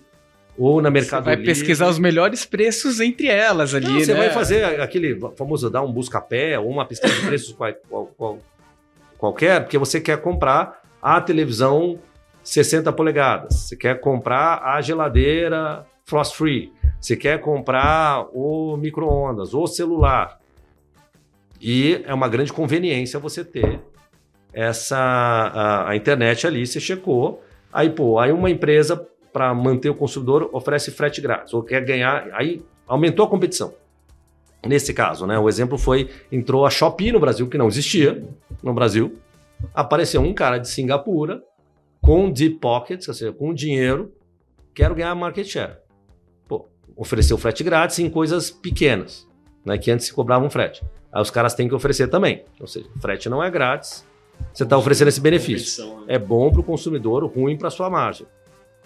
ou na Mercado Livre. Você vai pesquisar os melhores preços entre elas ali, não, Você né? vai fazer aquele famoso dar um busca-pé ou uma pesquisa de preços qual, qual, qual, qualquer, porque você quer comprar a televisão 60 polegadas, você quer comprar a geladeira frost free, você quer comprar o micro-ondas, o celular. E é uma grande conveniência você ter essa a, a internet ali, você checou. Aí, pô, aí uma empresa para manter o consumidor oferece frete grátis, ou quer ganhar, aí aumentou a competição. Nesse caso, né? O exemplo foi entrou a Shopee no Brasil que não existia no Brasil. Apareceu um cara de Singapura com deep pockets, ou seja, com dinheiro, quero ganhar market share. Pô, ofereceu frete grátis em coisas pequenas, né, que antes se cobrava um frete. Aí os caras têm que oferecer também. Ou seja, frete não é grátis, você está oferecendo esse benefício. Né? É bom para o consumidor, ruim para sua margem.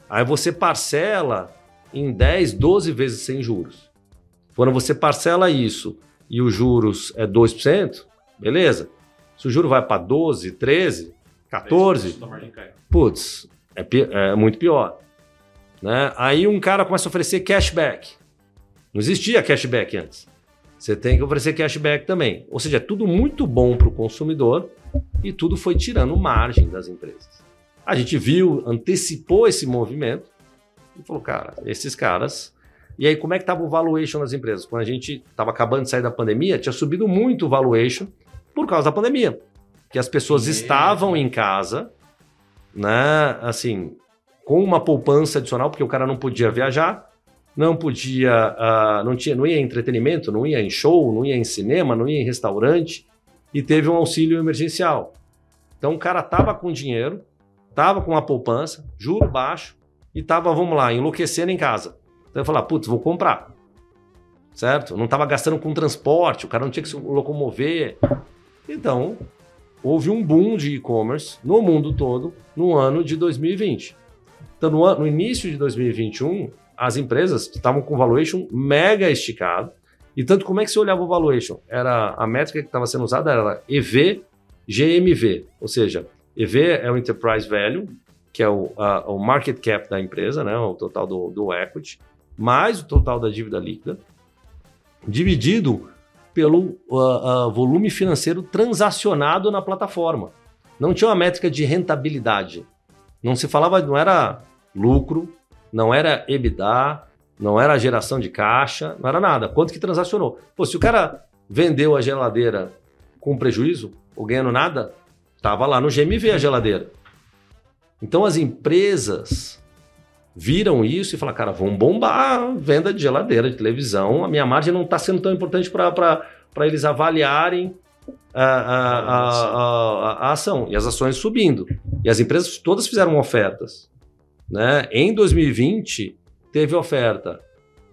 Aí você parcela em 10, 12 vezes sem juros. Quando você parcela isso e os juros é 2%, beleza. Se o juro vai para 12, 13, 14, putz, é, é, muito pior. Né? Aí um cara começa a oferecer cashback. Não existia cashback antes. Você tem que oferecer cashback também. Ou seja, é tudo muito bom para o consumidor e tudo foi tirando margem das empresas. A gente viu, antecipou esse movimento e falou, cara, esses caras. E aí, como é que estava o valuation das empresas? Quando a gente estava acabando de sair da pandemia, tinha subido muito o valuation por causa da pandemia que as pessoas estavam em casa, né? Assim, com uma poupança adicional, porque o cara não podia viajar, não podia, uh, não tinha, não ia em entretenimento, não ia em show, não ia em cinema, não ia em restaurante e teve um auxílio emergencial. Então o cara tava com dinheiro, tava com uma poupança, juro baixo e tava, vamos lá, enlouquecendo em casa. Então eu falei, putz, vou comprar. certo? Não estava gastando com transporte, o cara não tinha que se locomover. Então, houve um boom de e-commerce no mundo todo no ano de 2020. Então, no, ano, no início de 2021, as empresas estavam com valuation mega esticado. E tanto como é que se olhava o valuation? Era a métrica que estava sendo usada era EV GMV, ou seja, EV é o Enterprise Value, que é o, a, o market cap da empresa, né, o total do, do equity, mais o total da dívida líquida, dividido pelo uh, uh, volume financeiro transacionado na plataforma. Não tinha uma métrica de rentabilidade. Não se falava, não era lucro, não era EBITDA, não era geração de caixa, não era nada. Quanto que transacionou? Pô, se o cara vendeu a geladeira com prejuízo ou ganhando nada, estava lá no GMV a geladeira. Então as empresas viram isso e falaram, cara, vamos bombar a venda de geladeira, de televisão, a minha margem não está sendo tão importante para eles avaliarem a, a, a, a, ação. E as ações subindo. E as empresas todas fizeram ofertas. Né? Em 2020, teve oferta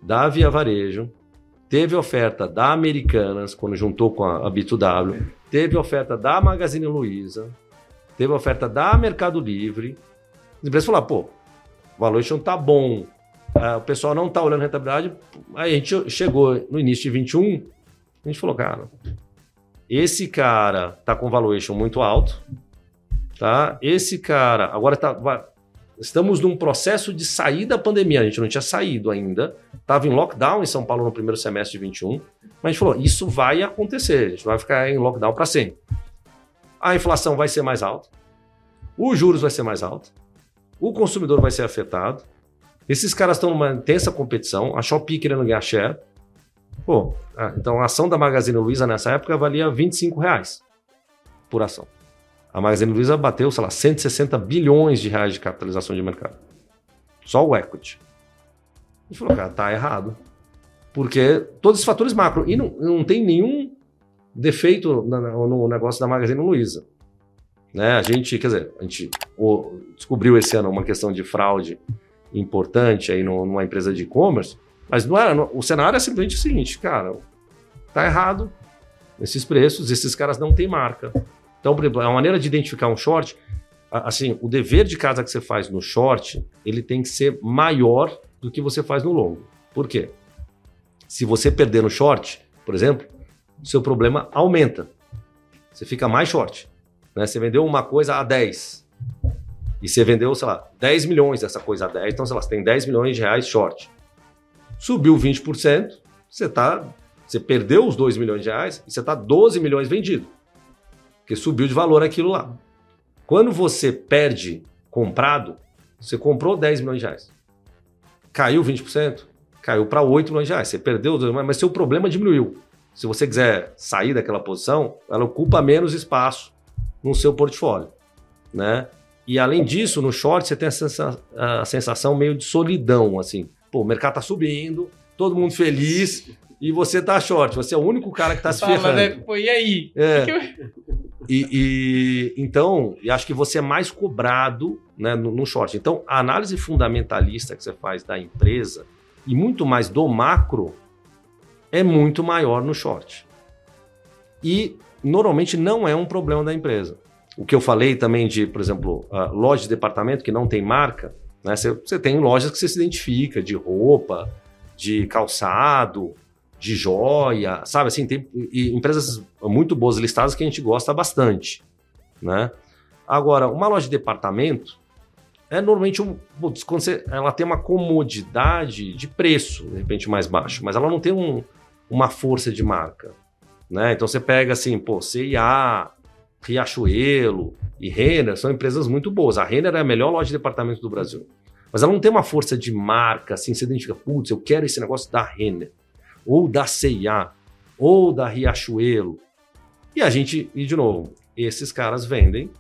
da Via Varejo, teve oferta da Americanas, quando juntou com a, B2W, teve oferta da Magazine Luiza, teve oferta da Mercado Livre. As empresas falaram, pô, valuation tá bom, uh, o pessoal não tá olhando rentabilidade. Aí a gente chegou no início de 21, a gente falou, cara, esse cara tá com valuation muito alto, tá? Esse cara agora tá estamos num processo de sair da pandemia, a gente não tinha saído ainda, estava em lockdown em São Paulo no primeiro semestre de 21, mas a gente falou, isso vai acontecer, a gente vai ficar em lockdown para sempre. A inflação vai ser mais alta, os juros vai ser mais alto, o consumidor vai ser afetado. Esses caras estão numa intensa competição, a Shopee querendo ganhar share. Pô, então a ação da Magazine Luiza nessa época valia 25 reais por ação. A Magazine Luiza bateu, sei lá, 160 bilhões de reais de capitalização de mercado. Só o equity. Gente falou, cara, tá errado. Porque todos os fatores macro. E não, não tem nenhum defeito no, no negócio da Magazine Luiza. Né? A gente, quer dizer, a gente o, descobriu esse ano uma questão de fraude importante aí no, numa empresa de e-commerce, mas não era, o cenário é simplesmente o seguinte, cara, tá errado esses preços, esses caras não têm marca. Então, por exemplo, a maneira de identificar um short, assim, o dever de casa que você faz no short, ele tem que ser maior do que você faz no longo. Por quê? Se você perder no short, por exemplo, o seu problema aumenta. Você fica mais short. Né? Você vendeu uma coisa a 10 e você vendeu, sei lá, 10 milhões dessa coisa a 10, então, sei lá, você tem 10 milhões de reais short. Subiu 20%, você tá, você perdeu os 2 milhões de reais e você está 12 milhões vendido. Porque subiu de valor aquilo lá. Quando você perde comprado, você comprou 10 milhões de reais. Caiu 20%, caiu para 8 milhões de reais. Você perdeu, mas seu problema diminuiu. Se você quiser sair daquela posição, ela ocupa menos espaço no seu portfólio, né? E além disso, no short você tem a sensação, a sensação meio de solidão, assim. Pô, o mercado tá subindo, todo mundo feliz e você tá short. Você é o único cara que tá se Fala, ferrando. Né? Pô, e aí? É. E, e, então, acho que você é mais cobrado né, no, no, short. Então, a análise fundamentalista que você faz da empresa e muito mais do macro é muito maior no short. E normalmente não é um problema da empresa. O que eu falei também de, por exemplo, uh, loja de departamento que não tem marca, né? Você tem lojas que você se identifica, de roupa, de calçado, de joia, sabe? Assim, tem empresas muito boas listadas que a gente gosta bastante, né? Agora, uma loja de departamento é normalmente um, quando você, ela tem uma comodidade de preço, de repente mais baixo, mas ela não tem um, uma força de marca. Né? Então você pega assim, pô, CIA, Riachuelo e Renner são empresas muito boas. A Renner é a melhor loja de departamento do Brasil. Mas ela não tem uma força de marca, assim, você identifica, putz, eu quero esse negócio da Renner, ou da CIA, ou da Riachuelo. E a gente, e de novo, esses caras vendem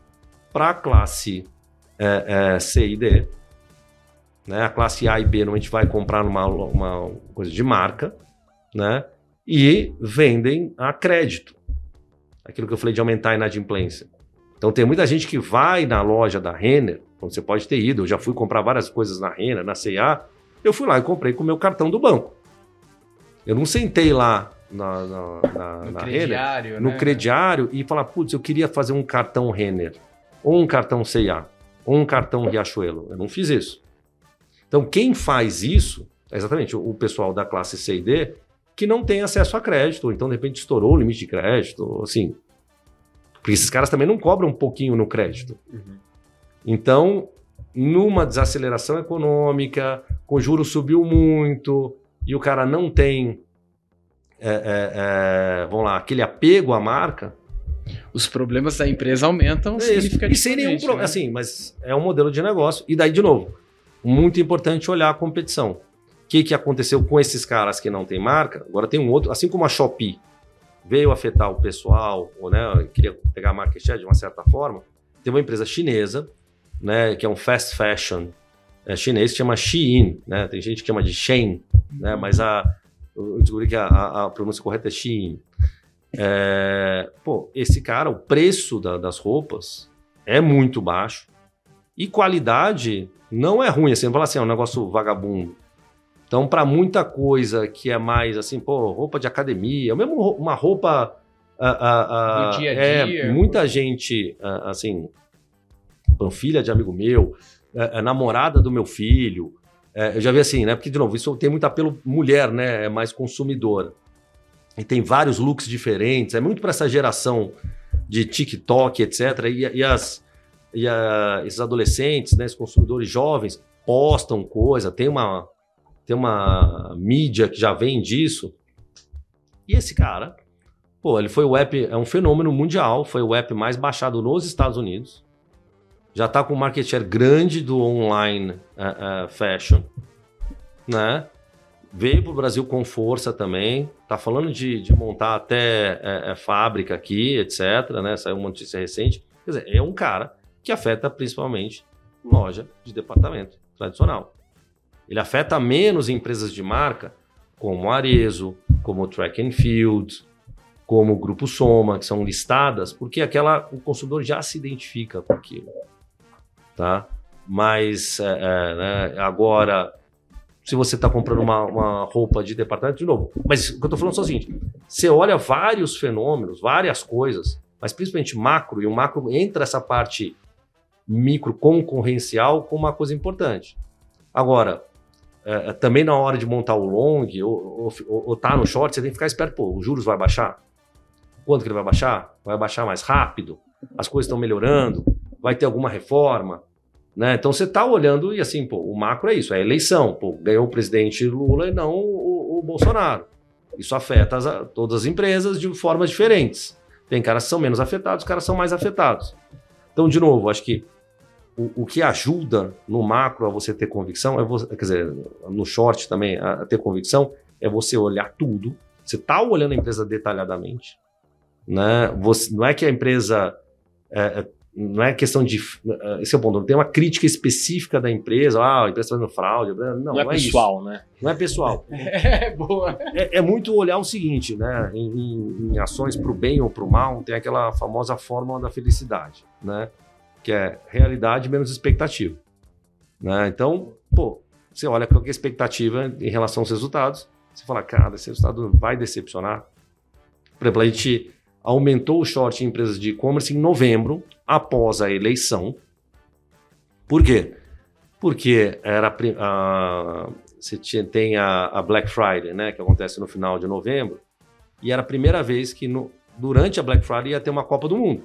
para a classe é, é, C e D. Né? A classe A e B normalmente vai comprar numa uma coisa de marca, né? e vendem a crédito. Aquilo que eu falei de aumentar a inadimplência. Então tem muita gente que vai na loja da Renner, quando você pode ter ido, eu já fui comprar várias coisas na Renner, na C&A, eu fui lá e comprei com o meu cartão do banco. Eu não sentei lá na, na, na, No na crediário, Renner, no né? crediário e falar, putz, eu queria fazer um cartão Renner, ou um cartão C&A, ou um cartão Riachuelo. Eu não fiz isso. Então, quem faz isso, é exatamente o o pessoal da classe C e D, que não tem acesso a crédito, então, de repente, estourou o limite de crédito, assim. Porque esses caras também não cobram um pouquinho no crédito. Então, numa desaceleração econômica, com o juro subiu muito e o cara não tem, é, é, é, vamos lá, aquele apego à marca. Os problemas da empresa aumentam é isso. E significativamente. sem nenhum problema, né? assim, mas é um modelo de negócio. E daí, de novo, muito importante olhar a competição. O que, que aconteceu com esses caras que não têm marca? Agora tem um outro, assim como a Shopee veio afetar o pessoal, ou né, queria pegar a market share de uma certa forma, tem uma empresa chinesa, né, que é um fast fashion é, chinês, que chama Shein, né, tem gente que chama de Shein, né, mas a, eu descobri que a, a- a pronúncia correta é Shein. É, pô, esse cara, o preço da- das roupas é muito baixo e qualidade não é ruim, assim, não fala assim, é um negócio vagabundo. Então, para muita coisa que é mais assim, pô, roupa de academia, mesmo uma roupa. ah, ah, ah, Do dia a é, dia. muita gente, ah, assim, pô, filha de amigo meu, é, é namorada do meu filho. é, eu já vi assim, né? Porque, de novo, isso tem muito apelo mulher, né? É mais consumidora. E tem vários looks diferentes. É muito para essa geração de TikTok, etc. E, e as, e a- esses adolescentes, né, esses consumidores jovens, postam coisa, tem uma, tem uma mídia que já vem disso. E esse cara, pô, ele foi o app, é um fenômeno mundial, foi o app mais baixado nos Estados Unidos. Já tá com um market share grande do online eh, eh, fashion, né? Veio para o Brasil com força também. Tá falando de, de montar até eh, fábrica aqui, etc. Né? Saiu uma notícia recente. Quer dizer, é um cara que afeta principalmente loja de departamento tradicional. Ele afeta menos empresas de marca como Arezo, como Track and Field, como o Grupo Soma, que são listadas, porque aquela o consumidor já se identifica com aquilo, tá? Mas é, é, né, agora, se você está comprando uma, uma roupa de departamento, de novo, mas o que eu estou falando é o seguinte: você olha vários fenômenos, várias coisas, mas principalmente macro, e o macro entra essa parte micro concorrencial como uma coisa importante. Agora, é, é, também na hora de montar o long ou, ou, ou, tá no short, você tem que ficar esperto, pô, os juros vai baixar? Quanto que ele vai baixar? Vai baixar mais rápido? As coisas estão melhorando? Vai ter alguma reforma? Né? Então você está olhando e assim, pô, o macro é isso, é a eleição. Pô, ganhou o presidente Lula e não o, o Bolsonaro. Isso afeta as- todas as empresas de formas diferentes. Tem caras que são menos afetados, caras são mais afetados. Então, de novo, acho que o, o que ajuda no macro a você ter convicção, é você, quer dizer, no short também a, a ter convicção, é você olhar tudo. Você está olhando a empresa detalhadamente. Né? Você, não é que a empresa. é, é, não é questão de. é, Esse é o ponto. Não tem uma crítica específica da empresa. Ah, a empresa está fazendo fraude. Não, Não, não, é pessoal, né? isso. Não é pessoal. É, boa. É, é muito olhar o seguinte, né? Em, em- em ações para o bem ou para o mal, tem aquela famosa fórmula da felicidade, né? Que é realidade menos expectativa. Né? Então, pô, você olha com a expectativa em relação aos resultados, você fala, cara, esse resultado vai decepcionar. Por exemplo, a gente aumentou o short em empresas de e-commerce em novembro, após a eleição. Por quê? Porque era a, você tinha- tem a, a Black Friday, né, que acontece no final de novembro, e era a primeira vez que no- durante a Black Friday ia ter uma Copa do Mundo,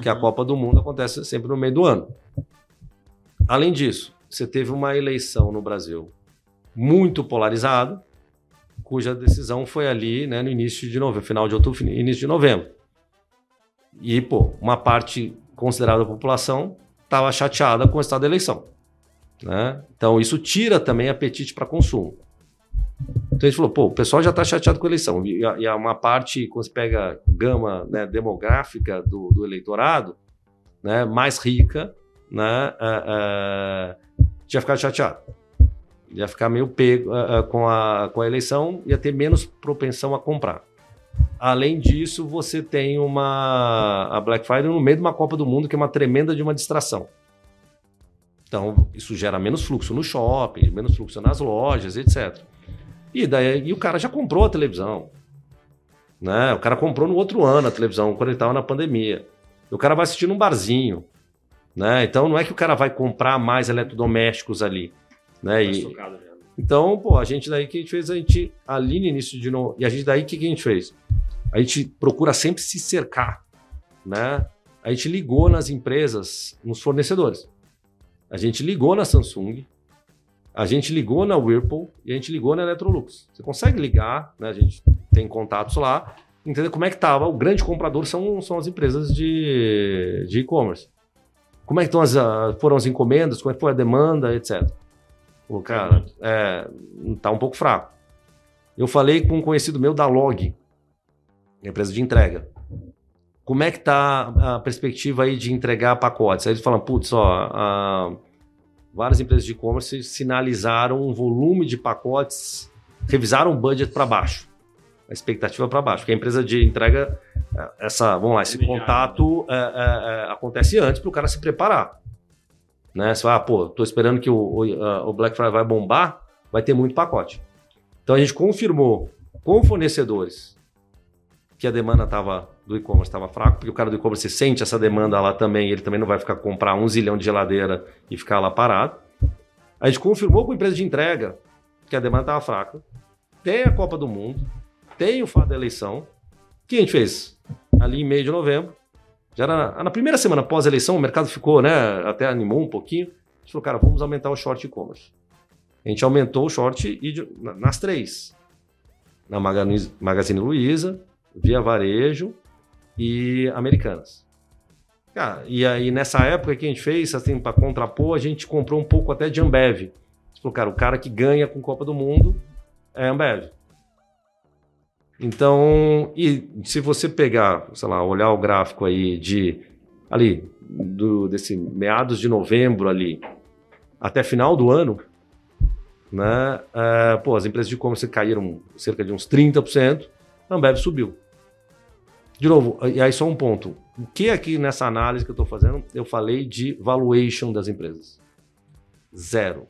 que a Uhum. Copa do Mundo acontece sempre no meio do ano. Além disso, você teve uma eleição no Brasil muito polarizada, cuja decisão foi ali né, no início de novembro, final de outubro, início de novembro. E, pô, uma parte considerável da população estava chateada com o estado da eleição. Né? Então, isso tira também apetite para consumo. Então, a gente falou, pô, o pessoal já está chateado com a eleição. E, a- uma parte, quando você pega gama né, demográfica do, do eleitorado, né, mais rica, né, ah, ah, já ficar chateado. Ia ficar meio pego ah, com, a, com a eleição, ia ter menos propensão a comprar. Além disso, você tem uma a Black Friday no meio de uma Copa do Mundo, que é uma tremenda de uma distração. Então, isso gera menos fluxo no shopping, menos fluxo nas lojas, etc. E daí e o cara já comprou a televisão. Né? O cara comprou no outro ano a televisão, quando ele estava na pandemia. O cara vai assistir num barzinho. Né? Então não é que o cara vai comprar mais eletrodomésticos ali. Né? E, então, pô, a gente daí que a gente fez, a gente ali no início de novo. E a gente daí o que, que a gente fez? A gente procura sempre se cercar, né? A gente ligou nas empresas, nos fornecedores. A gente ligou na Samsung, a gente ligou na Whirlpool e a gente ligou na Electrolux. Você consegue ligar, né? A gente tem contatos lá, entender como é que estava. O grande comprador são, são as empresas de e-commerce. como é que as, foram as encomendas, como é que foi a demanda, etc. O cara, é, tá um pouco fraco. Eu falei com um conhecido meu da Log, empresa de entrega. Como é que tá a perspectiva aí de entregar pacotes? Aí eles falam, putz, ó, a, várias empresas de e-commerce sinalizaram um volume de pacotes, revisaram o budget para baixo, a expectativa para baixo, porque a empresa de entrega, é, essa, vamos lá, esse contato é, é, acontece antes para o cara se preparar. Né? Você fala, ah, pô, tô esperando que o, o, o Black Friday vai bombar, vai ter muito pacote. Então a gente confirmou com fornecedores que a demanda tava, do e-commerce estava fraco, porque o cara do e-commerce sente essa demanda lá também, ele também não vai ficar comprar um zilhão de geladeira e ficar lá parado. A gente confirmou com a empresa de entrega que a demanda estava fraca. Tem a Copa do Mundo, tem o fato da eleição. O que a gente fez? Ali em meio de novembro, já na, na primeira semana pós-eleição, o mercado ficou, né, até animou um pouquinho. A gente falou, cara, vamos aumentar o short e-commerce. A gente aumentou o short e, nas três. Na Magazine Luiza, Via Varejo e Americanas. Cara, e aí nessa época que a gente fez, assim, para contrapor, a gente comprou um pouco até de Ambev. Falou, cara, o cara que ganha com Copa do Mundo é Ambev. Então, e se você pegar, sei lá, olhar o gráfico aí de ali do, desse meados de novembro ali até final do ano, né? É, pô, as empresas de e-commerce caíram cerca de uns 30%, a Ambev subiu. De novo, e aí só um ponto. O que aqui nessa análise que eu estou fazendo, eu falei de valuation das empresas. Zero.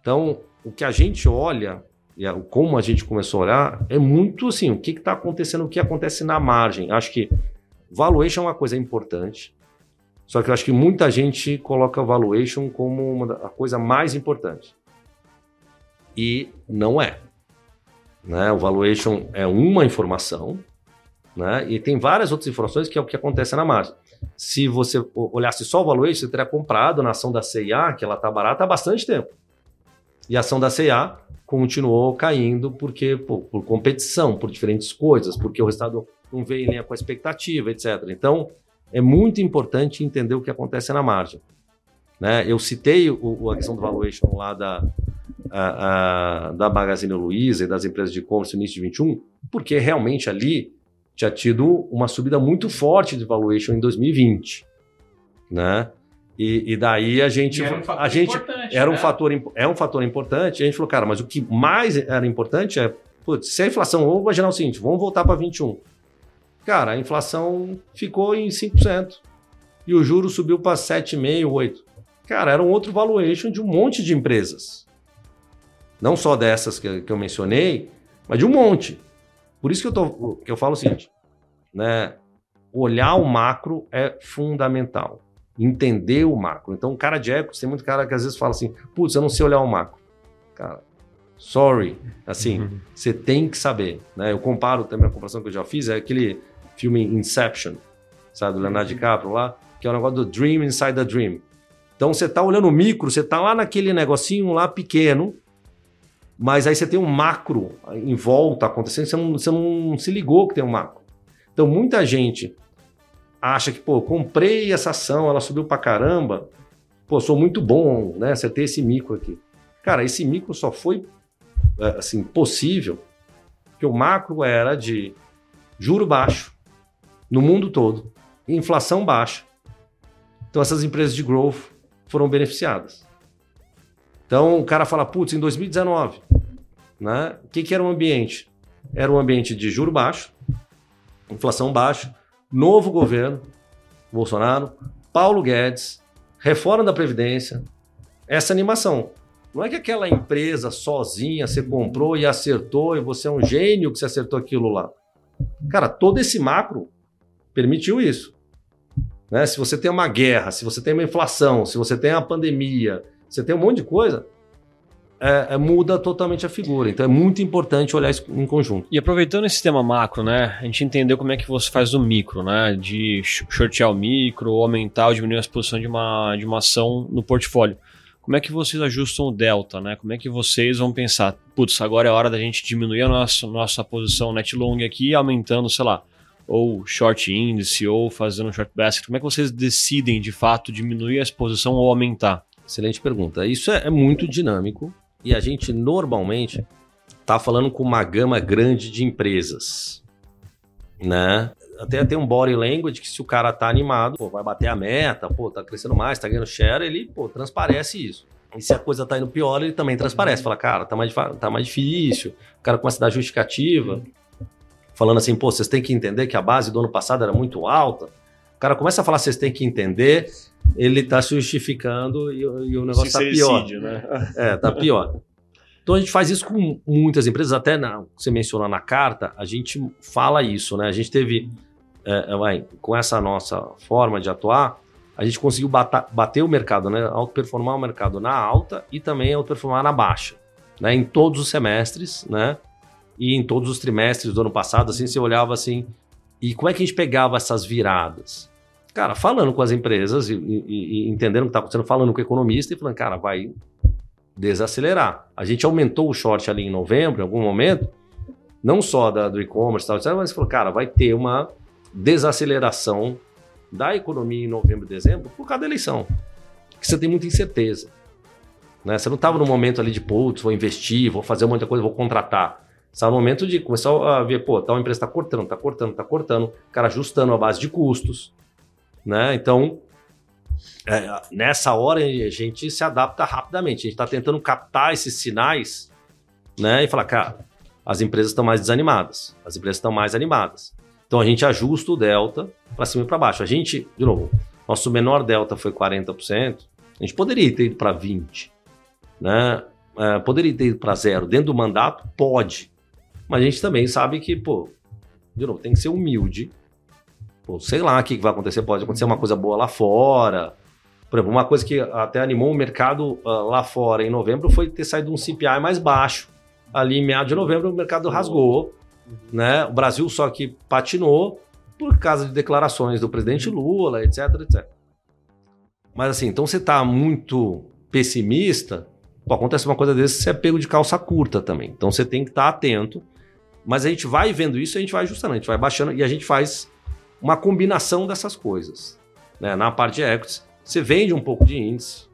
Então, o que a gente olha e como a gente começou a olhar, é muito assim, o que está acontecendo, o que acontece na margem. Acho que valuation é uma coisa importante, só que eu acho que muita gente coloca valuation como uma, a coisa mais importante. E não é. Né? O valuation é uma informação, né? e tem várias outras informações que é o que acontece na margem. Se você olhasse só o valuation, você teria comprado na ação da CIA, que ela está barata há bastante tempo. E a ação da CIA continuou caindo porque por competição, por diferentes coisas, porque o resultado não veio nem com a expectativa, etc. Então, é muito importante entender o que acontece na margem. Né? Eu citei o, a questão do valuation lá da, a, a, da Magazine Luiza e das empresas de e-commerce no início de 21, porque realmente ali tinha tido uma subida muito forte de valuation em 2020. Né? E, e, daí a gente. um a gente era um né? fator, é um fator importante. A gente falou, cara, mas o que mais era importante é, putz, se a inflação, vamos imaginar o seguinte, vamos voltar para 21. Cara, a inflação ficou em 5%. E o juro subiu para 7,5%, 8%. Cara, era um outro valuation de um monte de empresas. Não só dessas que, que eu mencionei, mas de um monte. Por isso que eu, tô, que eu falo o seguinte, né? Olhar o macro é fundamental entender o macro. Então, o cara de equity, tem muito cara que às vezes fala assim, putz, eu não sei olhar o macro. Cara, sorry. Assim, uhum. você tem que saber. Né? Eu comparo também a comparação que eu já fiz, é aquele filme Inception, sabe, do Leonardo uhum. DiCaprio lá, que é o negócio do Dream Inside the Dream. Então, você tá olhando o micro, você tá lá naquele negocinho lá pequeno, mas aí você tem um macro em volta acontecendo, você não, você não se ligou que tem um macro. Então, muita gente acha que, pô, comprei essa ação, ela subiu pra caramba, pô, sou muito bom, né? Acertei esse micro aqui. Cara, esse micro só foi, é, assim, possível porque o macro era de juro baixo no mundo todo, inflação baixa. Então essas empresas de growth foram beneficiadas. Então o cara fala, putz, em 2019, né? O que, que era o um ambiente? Era um ambiente de juro baixo, inflação baixa, novo governo, Bolsonaro, Paulo Guedes, reforma da Previdência, essa animação. Não é que aquela empresa sozinha você comprou e acertou e você é um gênio que você acertou aquilo lá. Cara, todo esse macro permitiu isso. Né? Se você tem uma guerra, se você tem uma inflação, se você tem uma pandemia, você tem um monte de coisa, é, é, muda totalmente a figura. Então é muito importante olhar isso em conjunto. E aproveitando esse tema macro, né? A gente entendeu como é que você faz o micro, né? De shortear o micro, aumentar ou diminuir a exposição de uma, de uma ação no portfólio como é que vocês ajustam o delta, né? Como é que vocês vão pensar, putz, agora é hora da gente diminuir a nossa, nossa posição net long aqui, aumentando, sei lá, ou short índice, ou fazendo short basket. Como é que vocês decidem, de fato, diminuir a exposição ou aumentar? Excelente pergunta. Isso é, é muito dinâmico e a gente normalmente está falando com uma gama grande de empresas, né? até tem um body language que se o cara tá animado, pô, vai bater a meta, pô, tá crescendo mais, tá ganhando share, ele, pô, transparece isso. E se a coisa tá indo pior, ele também transparece. Fala, cara, tá mais, tá mais difícil. O cara começa a dar justificativa. Falando assim, pô, vocês têm que entender que a base do ano passado era muito alta. O cara começa a falar, vocês têm que entender, ele tá se justificando e, e o negócio se tá pior. né? É, tá pior. Então a gente faz isso com muitas empresas, até na, você mencionou na carta, a gente fala isso, né? A gente teve é, é, vai, com essa nossa forma de atuar, a gente conseguiu bater, bater o mercado, né? Outperformar o mercado na alta e também outperformar na baixa, né? Em todos os semestres, né? E em todos os trimestres do ano passado, assim, você olhava assim, e como é que a gente pegava essas viradas? Cara, falando com as empresas e, e, e entendendo o que está acontecendo, falando com o economista e falando, cara, vai desacelerar. A gente aumentou o short ali em novembro, em algum momento, não só da, do e-commerce, mas falou, cara, vai ter uma desaceleração da economia em novembro e dezembro por causa da eleição. Que você tem muita incerteza. Né? Você não estava no momento ali de, putz, vou investir, vou fazer muita coisa, vou contratar. Estava no momento de começar a ver, pô, tal empresa está cortando, está cortando, está cortando, o cara ajustando a base de custos. Né? Então, é, nessa hora a gente se adapta rapidamente. A gente está tentando captar esses sinais né? e falar, cara, as empresas estão mais desanimadas, as empresas estão mais animadas. Então a gente ajusta o delta para cima e para baixo. A gente, de novo, nosso menor delta foi 40%. A gente poderia ter ido para 20%, né? É, poderia ter ido para zero. Dentro do mandato, pode. Mas a gente também sabe que, pô, de novo, tem que ser humilde. Pô, sei lá o que vai acontecer. Pode acontecer uma coisa boa lá fora. Por exemplo, uma coisa que até animou o mercado uh, lá fora em novembro foi ter saído um CPI mais baixo. Ali em meados de novembro, o mercado rasgou. Né? O Brasil só que patinou por causa de declarações do presidente Lula, etc, etc. Mas assim, então você está muito pessimista, pô, acontece uma coisa desse, você é pego de calça curta também. Então você tem que estar tá atento. Mas a gente vai vendo isso, a gente vai ajustando, a gente vai baixando e a gente faz uma combinação dessas coisas. Né? Na parte de equities, você vende um pouco de índice,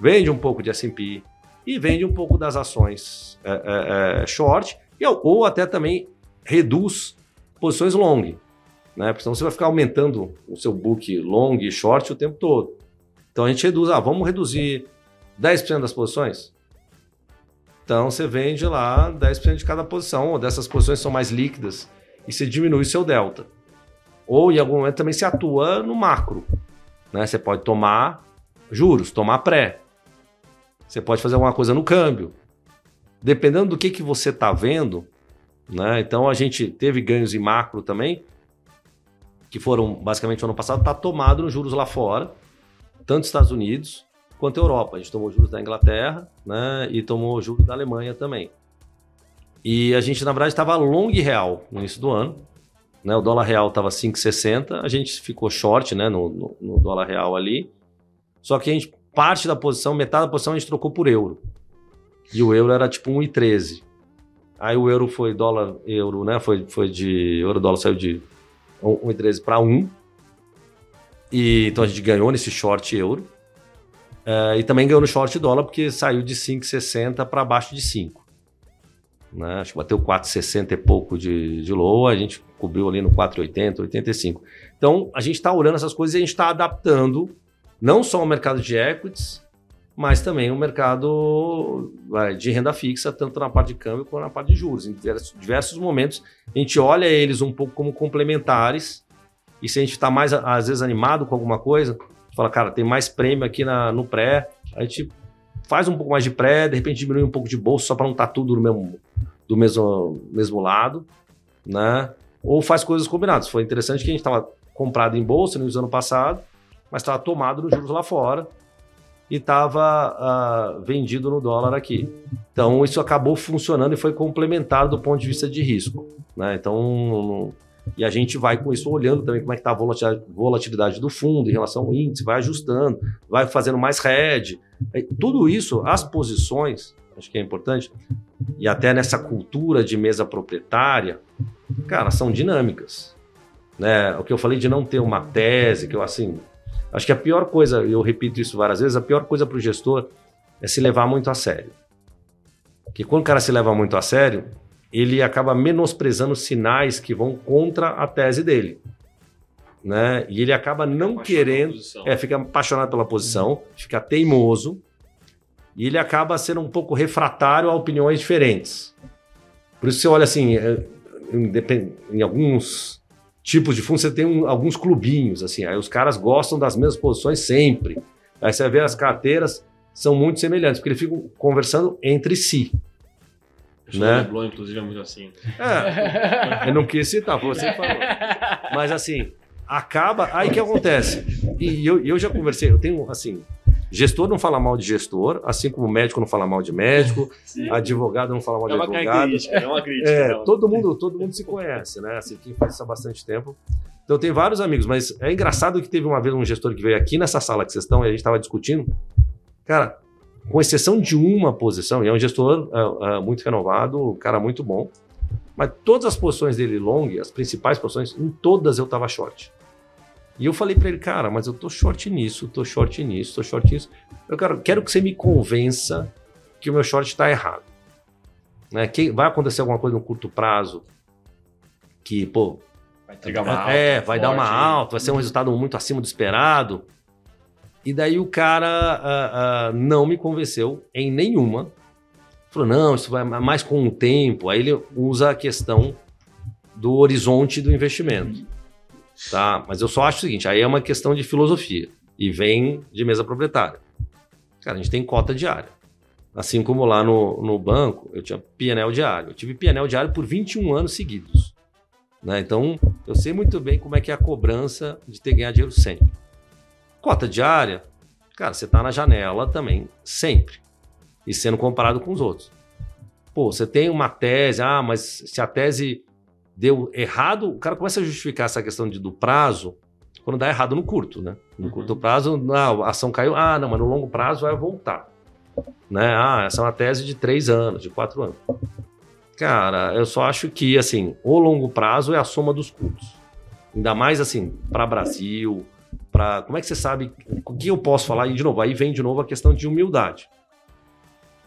vende um pouco de S&P e vende um pouco das ações é, é, é, short, ou até também reduz posições long, né? Porque senão você vai ficar aumentando o seu book long e short o tempo todo. Então a gente reduz, ah, vamos reduzir 10% das posições? Então você vende lá 10% de cada posição, ou dessas posições são mais líquidas, e você diminui seu delta. Ou em algum momento também se atua no macro. Né? Você pode tomar juros, tomar pré. Você pode fazer alguma coisa no câmbio. Dependendo do que, que você está vendo, né? Então a gente teve ganhos em macro também, que foram basicamente no ano passado, está tomado nos juros lá fora, tanto Estados Unidos quanto Europa. A gente tomou juros da Inglaterra né? e tomou juros da Alemanha também. E a gente, na verdade, estava long real no início do ano. Né? O dólar real estava 5,60, a gente ficou short né? no, no, no dólar real ali. Só que a gente, parte da posição, metade da posição a gente trocou por euro. E o euro era tipo 1,13. Aí o euro foi dólar, euro, né? Foi, foi de. Euro dólar saiu de 1,13 para 1. E, então a gente ganhou nesse short euro. É, e também ganhou no short dólar, porque saiu de 5,60 para baixo de 5. Né? Acho que bateu 4,60 e pouco de, de a gente cobriu ali no 4,80, 85. Então a gente está olhando essas coisas e a gente está adaptando não só o mercado de equities, mas também o mercado de renda fixa, tanto na parte de câmbio quanto na parte de juros. Em diversos momentos, a gente olha eles um pouco como complementares, e se a gente está mais, às vezes, animado com alguma coisa, fala, cara, tem mais prêmio aqui na, no pré, a gente faz um pouco mais de pré, de repente diminui um pouco de bolsa só para não estar tá tudo no mesmo, do mesmo, mesmo lado, né? Ou faz coisas combinadas. Foi interessante que a gente estava comprado em bolsa no ano passado, mas estava tomado nos juros lá fora e estava uh, ah, vendido no dólar aqui. Então isso acabou funcionando e foi complementar do ponto de vista de risco. Né? Então e a gente vai com isso olhando também como é que está a volatilidade do fundo em relação ao índice, vai ajustando, vai fazendo mais hedge. Tudo isso, as posições, acho que é importante, e até nessa cultura de mesa proprietária, cara, são dinâmicas. Né? O que eu falei de não ter uma tese, que eu assim, acho que a pior coisa, eu repito isso várias vezes, a pior coisa para o gestor é se levar muito a sério. Porque quando o cara se leva muito a sério, ele acaba menosprezando sinais que vão contra a tese dele. Né? E ele acaba não querendo, é, fica apaixonado pela posição, fica teimoso, e ele acaba sendo um pouco refratário a opiniões diferentes. Por isso você olha assim, é, em, alguns tipos de fundo você tem um, alguns clubinhos, assim, aí os caras gostam das mesmas posições sempre. Aí você vê as carteiras são muito semelhantes, porque eles ficam conversando entre si. O né? Leblon, inclusive, é muito assim. É, eu não quis citar, você falou. Mas assim, acaba. Aí que acontece? E eu, eu já conversei, eu tenho assim. Gestor não fala mal de gestor, assim como médico não fala mal de médico, Sim. advogado não fala mal de é advogado. Crítica, é uma crítica. É, todo mundo, todo mundo se conhece, né? Assim, quem faz isso há bastante tempo. Então tem vários amigos, mas é engraçado que teve uma vez um gestor que veio aqui nessa sala que vocês estão e a gente estava discutindo. Cara, com exceção de uma posição, e é um gestor é, é, muito renovado, um cara muito bom, mas todas as posições dele long, as principais posições, em todas eu estava short. E eu falei para ele, cara, mas eu tô short nisso, tô short nisso, tô short nisso. Eu quero, quero que você me convença que o meu short está errado. Né? Que vai acontecer alguma coisa no curto prazo que, pô, vai é, vai dar uma alta, vai ser um resultado muito acima do esperado. E daí o cara uh, uh, não me convenceu em nenhuma. Falou, não, isso vai mais com o tempo. Aí ele usa a questão do horizonte do investimento. Tá? Mas eu só acho o seguinte, aí é uma questão de filosofia. E vem de mesa proprietária. Cara, a gente tem cota diária. Assim como lá no, no banco, eu tinha PNL diário. Eu tive PNL diário por 21 anos seguidos. Né? Então, eu sei muito bem como é que é a cobrança de ter ganhar dinheiro sempre. Cota diária, cara, você está na janela também, sempre. E sendo comparado com os outros. Pô, você tem uma tese, ah, mas se a tese deu errado, o cara começa a justificar essa questão de, do prazo quando dá errado no curto, né? No uhum. curto prazo, a ação caiu, ah, não, mas no longo prazo vai voltar. Né? Ah, essa é uma tese de três anos, de quatro anos. Cara, eu só acho que, assim, o longo prazo é a soma dos curtos. Ainda mais, assim, para Brasil, para como é que você sabe o que eu posso falar? E de novo, aí vem de novo a questão de humildade.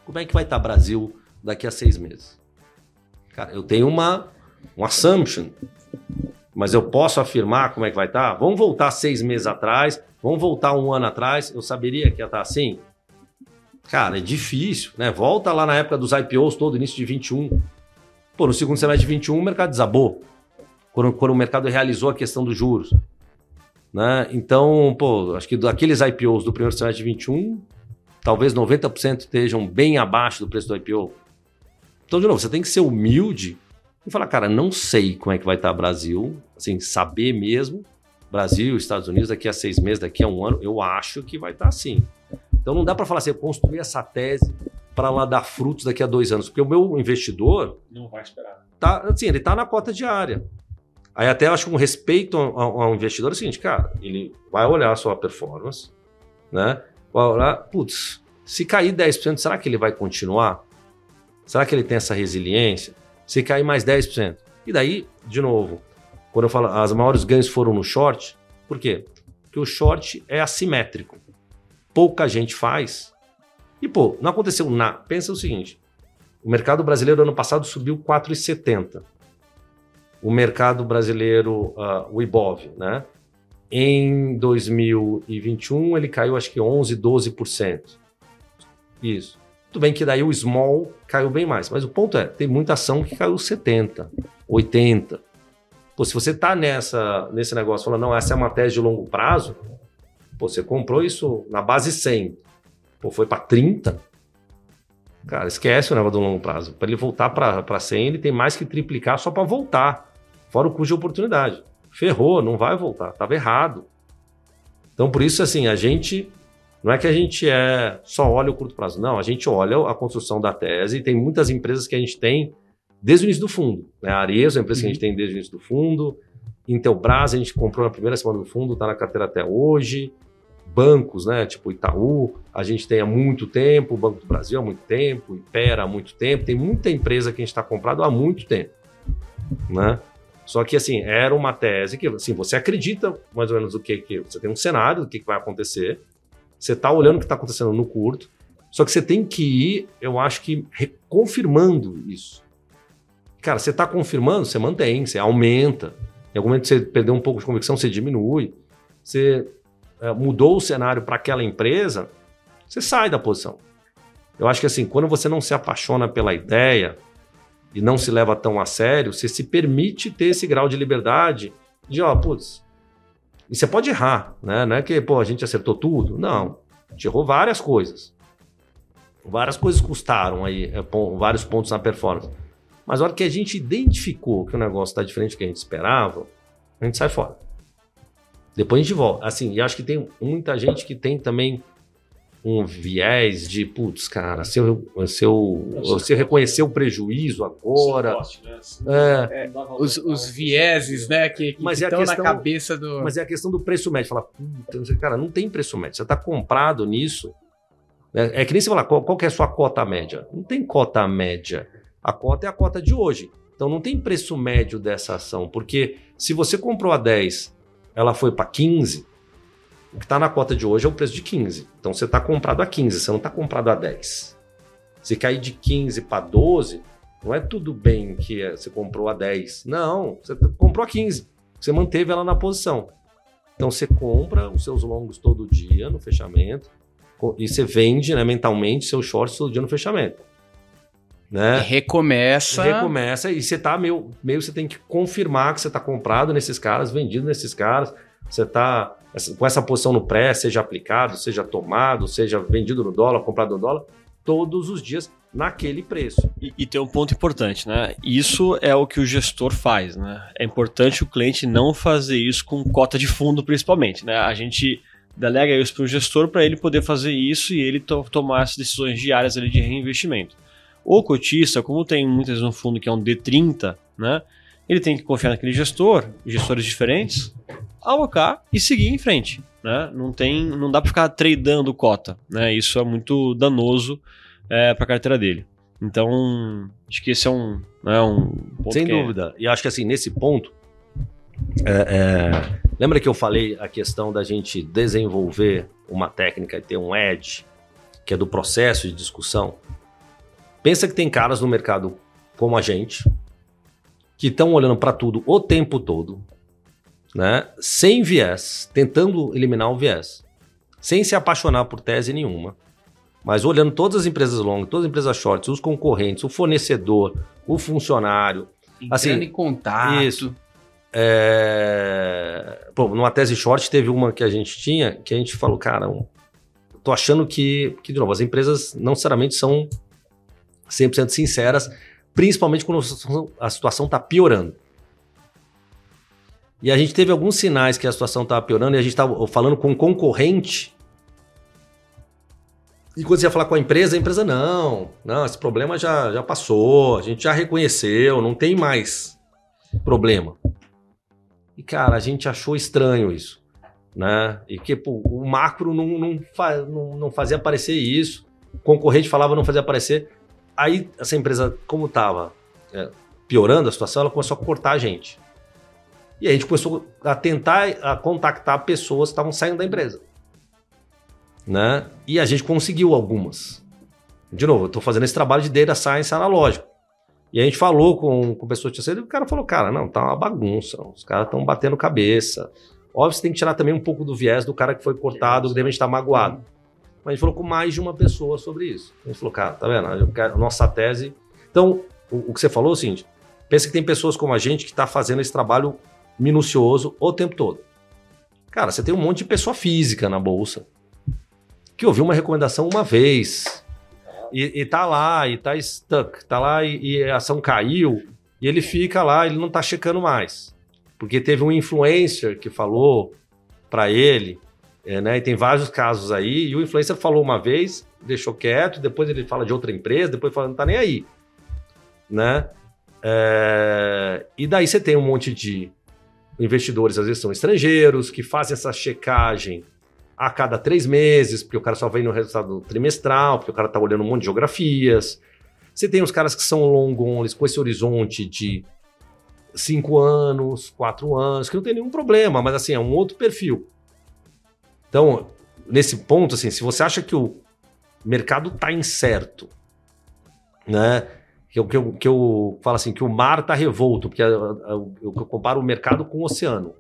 Como é que vai estar Brasil daqui a seis meses? Cara, eu tenho uma um assumption, mas eu posso afirmar como é que vai estar. Vamos voltar seis meses atrás, vamos voltar um ano atrás. Eu saberia que ia estar assim. Cara, é difícil, né? Volta lá na época dos IPOs, todo início de 21. Pô, no segundo semestre de 21 o mercado desabou. Quando, quando o mercado realizou a questão dos juros. Né? Então, pô, acho que daqueles IPOs do primeiro semestre de 21, talvez 90% estejam bem abaixo do preço do IPO. Então, de novo, você tem que ser humilde e falar, cara, não sei como é que vai estar o Brasil, assim, saber mesmo. Brasil, Estados Unidos, daqui a seis meses, daqui a um ano, eu acho que vai estar assim. Então não dá para falar assim, eu construí essa tese para lá dar frutos daqui a dois anos, porque o meu investidor. Não vai esperar. Tá, assim, ele está na cota diária. Aí até acho que um respeito ao, ao, investidor é o seguinte, cara, ele vai olhar a sua performance, né? Vai olhar, putz, se cair 10%, será que ele vai continuar? Será que ele tem essa resiliência? Se cair mais 10%. E daí, de novo, quando eu falo as maiores ganhos foram no short, por quê? Porque o short é assimétrico. Pouca gente faz. E, pô, não aconteceu nada. Pensa o seguinte: o mercado brasileiro ano passado subiu 4,70 o mercado brasileiro, uh, o IBOV, né? Em 2021 ele caiu acho que 11, 12%. Isso. Tudo bem que daí o small caiu bem mais, mas o ponto é, tem muita ação que caiu 70, 80. Pô, se você tá nessa nesse negócio falando, não, essa é uma tese de longo prazo, pô, você comprou isso na base 100, pô, foi para 30, Cara, esquece o negócio do longo prazo. Para ele voltar para 100, ele tem mais que triplicar só para voltar. Fora o custo de oportunidade. Ferrou, não vai voltar. Estava errado. Então, por isso, assim, a gente. Não é que a gente é só olha o curto prazo. Não, a gente olha a construção da tese. E tem muitas empresas que a gente tem desde o início do fundo. Né? A Arezzo é uma empresa que a gente tem desde o início do fundo. Intelbras, a gente comprou na primeira semana do fundo, está na carteira até hoje. Bancos, né? Tipo Itaú, a gente tem há muito tempo, o Banco do Brasil há muito tempo, Impera há muito tempo. Tem muita empresa que a gente está comprado há muito tempo. Né? Só que, assim, era uma tese que, assim, você acredita mais ou menos o que, que você tem um cenário do que, que vai acontecer, você está olhando o que está acontecendo no curto, só que você tem que ir, eu acho que, confirmando isso. Cara, você está confirmando, você mantém, você aumenta. Em algum momento você perdeu um pouco de convicção, você diminui. Você mudou o cenário para aquela empresa, você sai da posição. Eu acho que assim, quando você não se apaixona pela ideia e não se leva tão a sério, você se permite ter esse grau de liberdade de, ó, putz, e você pode errar, né? Não é que, pô, a gente acertou tudo. Não. A gente errou várias coisas. Várias coisas custaram aí, é, vários pontos na performance. Mas a hora que a gente identificou que o negócio está diferente do que a gente esperava, a gente sai fora. Depois a gente volta. Assim, e acho que tem muita gente que tem também um viés de, putz, cara, se eu, se eu, se eu reconhecer o prejuízo agora. Né? É, é, os, os vieses, né, que, que mas estão é questão, na cabeça do. Mas é a questão do preço médio. Fala, puta, cara, não tem preço médio. Você está comprado nisso. É, é, que nem você falar, qual, qual que é a sua cota média? Não tem cota média. A cota é a cota de hoje. Então não tem preço médio dessa ação, porque se você comprou a 10, ela foi para 15, o que está na cota de hoje é o preço de 15. Então você está comprado a 15, você não está comprado a 10. Se cair de 15 para 12, não é tudo bem que você comprou a 10. Não, você comprou a 15. Você manteve ela na posição. Então você compra os seus longos todo dia no fechamento e você vende né, mentalmente seus shorts todo dia no fechamento. Né? recomeça. Recomeça e você tá meio, meio você tem que confirmar que você está comprado nesses caras, vendido nesses caras, você está com essa posição no pré, seja aplicado, seja tomado, seja vendido no dólar, comprado no dólar, todos os dias naquele preço. E, e, tem um ponto importante, né? Isso é o que o gestor faz, né? É importante o cliente não fazer isso com cota de fundo, principalmente, né? A gente delega isso para o gestor para ele poder fazer isso e ele to tomar as decisões diárias ali de reinvestimento. O cotista, como tem muitas no fundo que é um D30, né? Ele tem que confiar naquele gestor, gestores diferentes, alocar e seguir em frente, né? Não tem, não dá para ficar tradando cota, né? Isso é muito danoso é, para a carteira dele. Então, acho que esse é um, né, um ponto Sem é dúvida. E acho que assim, nesse ponto, é, é... lembra que eu falei a questão da gente desenvolver uma técnica e ter um edge, que é do processo de discussão? Pensa que tem caras no mercado como a gente, que estão olhando para tudo o tempo todo, né? sem viés, tentando eliminar o viés, sem se apaixonar por tese nenhuma, mas olhando todas as empresas longas, todas as empresas shorts, os concorrentes, o fornecedor, o funcionário. Entrando assim, em contato. Isso. É... Pô, numa tese short teve uma que a gente tinha que a gente falou, cara, tô achando que, que, de novo, as empresas não necessariamente são 100% sinceras, principalmente quando a situação está piorando. E a gente teve alguns sinais que a situação estava piorando e a gente estava falando com um concorrente. E quando você ia falar com a empresa, a empresa, não, não, esse problema já, já passou, a gente já reconheceu, não tem mais problema. E, cara, a gente achou estranho isso. Né? E que pô, o macro não, não, fa, não, não fazia aparecer isso, o concorrente falava não fazia aparecer. Aí essa empresa, como estava é, piorando a situação, ela começou a cortar a gente. E a gente começou a tentar a contactar pessoas que estavam saindo da empresa. Né? E a gente conseguiu algumas. De novo, eu estou fazendo esse trabalho de data science analógico. E a gente falou com, com pessoas que tinham saído e o cara falou, cara, não, tá uma bagunça, os caras estão batendo cabeça. Óbvio, você tem que tirar também um pouco do viés do cara que foi cortado, que deve estar magoado. Mas a gente falou com mais de uma pessoa sobre isso. A gente falou, cara, tá vendo? A nossa tese. Então, o, o que você falou é o seguinte: pensa que tem pessoas como a gente que está fazendo esse trabalho minucioso o tempo todo. Cara, você tem um monte de pessoa física na bolsa que ouviu uma recomendação uma vez. e, e tá lá, e tá stuck, tá lá e, e a ação caiu, e ele fica lá, ele não tá checando mais. Porque teve um influencer que falou para ele, é, né? E tem vários casos aí, e o influencer falou uma vez, deixou quieto, depois ele fala de outra empresa, depois fala, não tá nem aí. Né? É, e daí você tem um monte de investidores, às vezes são estrangeiros, que fazem essa checagem a cada três meses, porque o cara só vem no resultado trimestral, porque o cara tá olhando um monte de geografias. Você tem os caras que são long only, com esse horizonte de cinco anos, quatro anos, que não tem nenhum problema, mas assim, é um outro perfil. Então, nesse ponto, assim, se você acha que o mercado está incerto, né? Que eu, que, eu, que eu falo assim, que o mar está revolto, porque eu, eu, eu, comparo o mercado com o oceano.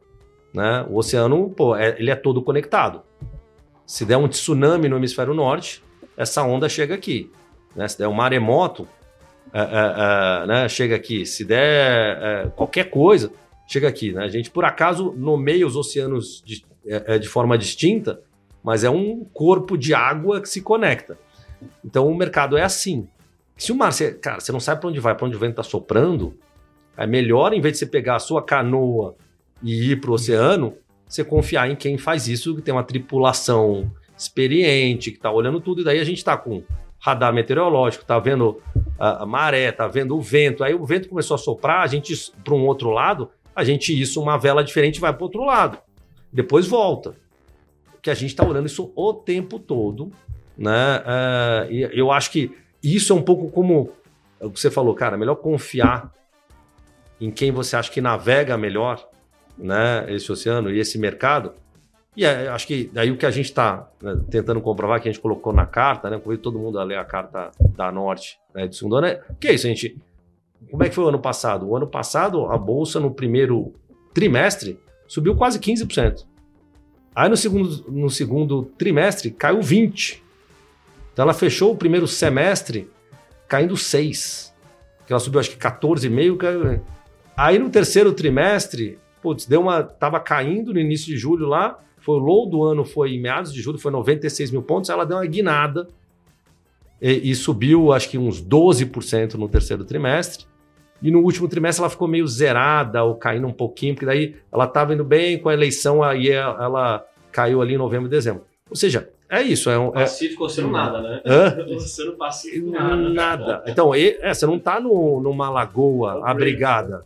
Né? O oceano, pô, é, ele é todo conectado. Se der um tsunami no hemisfério norte, essa onda chega aqui. Né? Se der um maremoto, é, é, é, né? chega aqui. Se der é, qualquer coisa, chega aqui. Né? A gente, por acaso, nomeia os oceanos de, é, é, de forma distinta, mas é um corpo de água que se conecta. Então o mercado é assim. Se o mar, você, cara, você não sabe para onde vai, para onde o vento está soprando, é melhor, em vez de você pegar a sua canoa e ir para o oceano, você confiar em quem faz isso, que tem uma tripulação experiente, que está olhando tudo, e daí a gente está com radar meteorológico, está vendo a, a, maré, está vendo o vento. Aí o vento começou a soprar, a gente para um outro lado, a gente isso uma vela diferente vai para outro lado. Depois volta. Que a gente está olhando isso o tempo todo, né? Uh, e eu acho que isso é um pouco como o que você falou, cara, é melhor confiar em quem você acha que navega melhor, né, esse oceano e esse mercado. E é, acho que daí o que a gente está né, tentando comprovar, que a gente colocou na carta, né, convido todo mundo a ler a carta da Norte né, do segundo ano, é que é isso, a gente. Como é que foi o ano passado? O ano passado, a bolsa no primeiro trimestre subiu quase 15%. Aí no segundo, no segundo trimestre caiu 20%. Então ela fechou o primeiro semestre caindo 6. Que ela subiu acho que 14,5, caiu. Aí no terceiro trimestre, putz, deu uma tava caindo no início de julho lá, foi o low do ano foi em meados de julho, foi 96 mil pontos, ela deu uma guinada e, e subiu acho que uns 12% no terceiro trimestre. E no último trimestre ela ficou meio zerada ou caindo um pouquinho, porque daí ela estava indo bem com a eleição, aí ela caiu ali em novembro e dezembro. Ou seja, é isso. É um, é pacífico é... oceano nada, né? Hã? Oceano pacífico nada. Nada. Então, é, você não está numa lagoa abrigada.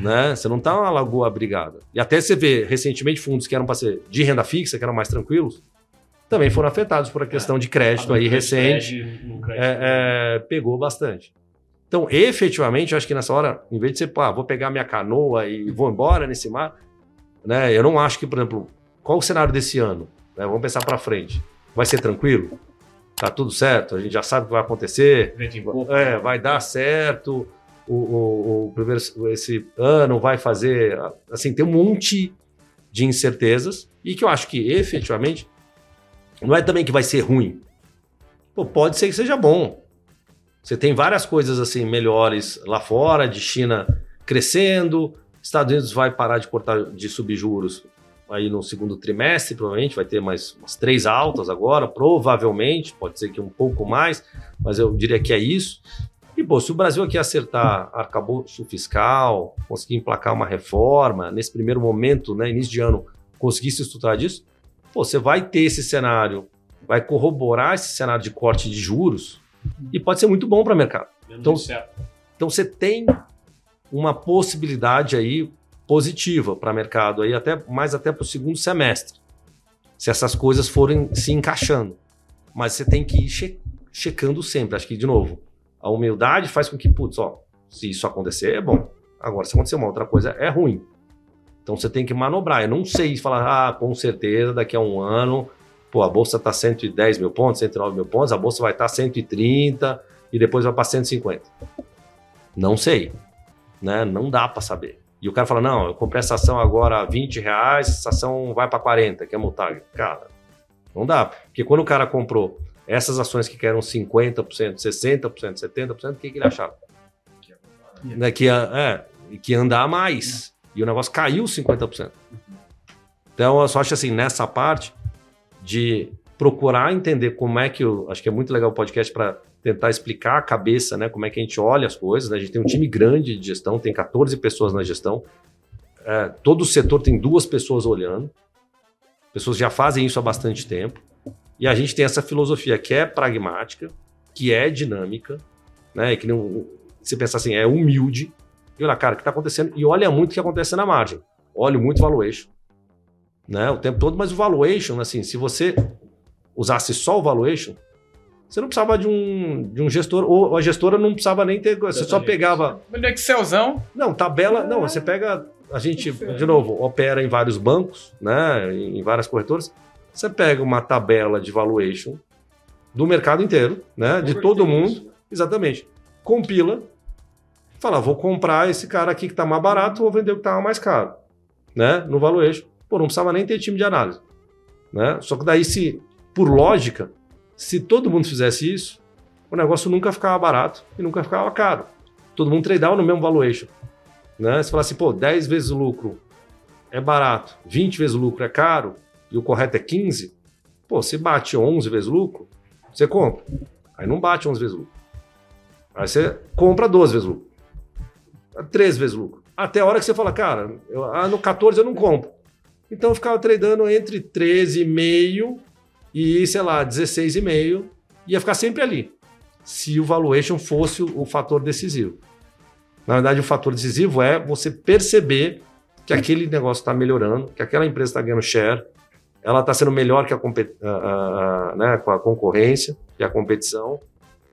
Né? Você não está numa lagoa abrigada. E até você vê, recentemente, fundos que eram para ser de renda fixa, que eram mais tranquilos, também foram afetados por a questão é. de crédito aí recente. Crédito, é, é, pegou bastante. Então, efetivamente, eu acho que nessa hora, em vez de você, pá, vou pegar minha canoa e vou embora nesse mar, né? Eu não acho que, por exemplo, qual o cenário desse ano? Né? Vamos pensar para frente. Vai ser tranquilo? Tá tudo certo? A gente já sabe o que vai acontecer. É, vai dar certo. O, o, o, primeiro esse ano vai fazer assim tem um monte de incertezas e que eu acho que efetivamente não é também que vai ser ruim. Pô, pode ser que seja bom. Você tem várias coisas assim melhores lá fora, de China crescendo, Estados Unidos vai parar de cortar de subjuros aí no segundo trimestre, provavelmente vai ter mais umas três altas agora, provavelmente, pode ser que um pouco mais, mas eu diria que é isso. E, pô, se o Brasil aqui acertar arcabouço fiscal, conseguir emplacar uma reforma, nesse primeiro momento, né, início de ano, conseguir se estruturar disso, pô, você vai ter esse cenário, vai corroborar esse cenário de corte de juros e pode ser muito bom para o mercado. Então, então você tem uma possibilidade aí positiva para o mercado, aí até, mais até para o segundo semestre, se essas coisas forem se encaixando. Mas você tem que ir che checando sempre. Acho que, de novo, a humildade faz com que, putz, ó, se isso acontecer, é bom. Agora, se acontecer uma outra coisa, é ruim. Então você tem que manobrar. Eu não sei falar, ah, com certeza, daqui a um ano, pô, a bolsa está 110 mil pontos, 109 mil pontos, a bolsa vai estar tá 130 e depois vai para 150. Não sei. Né? Não dá para saber. E o cara fala: não, eu comprei essa ação agora a 20 reais, essa ação vai para 40, que é multar. Cara, não dá. Porque quando o cara comprou essas ações que eram 50%, 60%, 70%, o que, que ele achava? Né, que, é, que andar mais. E o negócio caiu 50%. Então, eu só acho assim, nessa parte de procurar entender como é que. Eu, acho que é muito legal o podcast para tentar explicar a cabeça, né? Como é que a gente olha as coisas. Né? A gente tem um time grande de gestão, tem 14 pessoas na gestão. É, todo o setor tem duas pessoas olhando. Pessoas já fazem isso há bastante tempo. E a gente tem essa filosofia que é pragmática, que é dinâmica, né? Que não, você pensa assim, é humilde. E olha, cara, o que está acontecendo? E olha muito o que acontece na margem. Olha muito valuation. Né, o tempo todo, mas o valuation, assim, se você usasse só o valuation, você não precisava de um, de um gestor, ou a gestora não precisava nem ter. Você só pegava. No Excelzão. Não, tabela. Não, você pega. A gente, de novo, opera em vários bancos, né? Em várias corretoras. Você pega uma tabela de valuation do mercado inteiro, né? De todo mundo. Exatamente. Compila. Fala, vou comprar esse cara aqui que está mais barato, vou vender o que está mais caro. Né? No valuation. Pô, não precisava nem ter time de análise. Né? Só que daí, se, por lógica, se todo mundo fizesse isso, o negócio nunca ficava barato e nunca ficava caro. Todo mundo tradeava no mesmo valuation. Né? Você fala assim, pô, 10 vezes o lucro é barato, 20 vezes o lucro é caro e o correto é 15, pô, se bate 11 vezes o lucro, você compra. Aí não bate 11 vezes o lucro. Aí você compra 12 vezes o lucro. 13 vezes o lucro. Até a hora que você fala, cara, eu, ah, no 14 eu não compro. Então eu ficava tradando entre 13,5 e, sei lá, 16,5, ia ficar sempre ali, se o valuation fosse o, fator decisivo. Na verdade, o fator decisivo é você perceber que aquele negócio está melhorando, que aquela empresa está ganhando share, ela está sendo melhor que a, a, a, né, a concorrência, que a competição,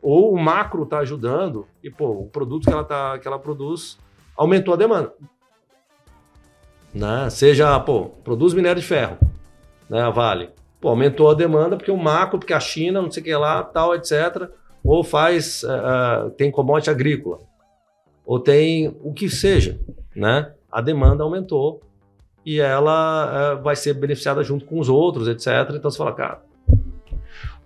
ou o macro está ajudando e pô, o produto que ela, tá, que ela produz aumentou a demanda. Né? Seja, pô, produz minério de ferro, né, Vale. Pô, aumentou a demanda porque o macro, porque a China, não sei o que lá, tal, etc. Ou faz, uh, tem commodity agrícola, ou tem o que seja, né? A demanda aumentou e ela uh, vai ser beneficiada junto com os outros, etc. Então você fala, cara.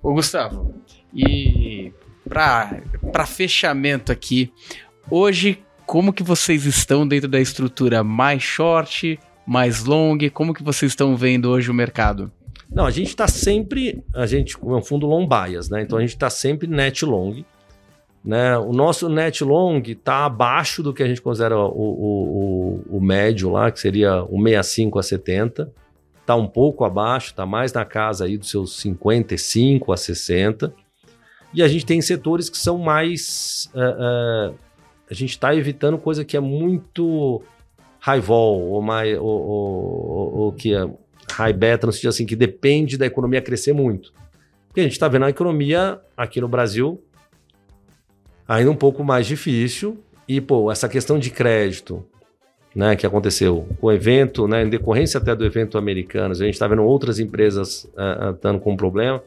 Ô, Gustavo, e para fechamento aqui, hoje, como que vocês estão dentro da estrutura mais short, mais long? Como que vocês estão vendo hoje o mercado? Não, a gente está sempre, a gente é um fundo long bias, né? Então a gente está sempre net long. Né? O nosso net long está abaixo do que a gente considera o, o, o, o médio lá, que seria o 65 a 70. Está um pouco abaixo, está mais na casa aí dos seus 55 a 60. E a gente tem setores que são mais. Uh, uh, a gente está evitando coisa que é muito high vol, ou, mais, ou, ou, ou que é high beta, no sentido assim, que depende da economia crescer muito. Porque a gente está vendo a economia aqui no Brasil ainda um pouco mais difícil. E, pô, essa questão de crédito, né, que aconteceu, o evento, né, em decorrência até do evento americano, a gente está vendo outras empresas uh, com problema,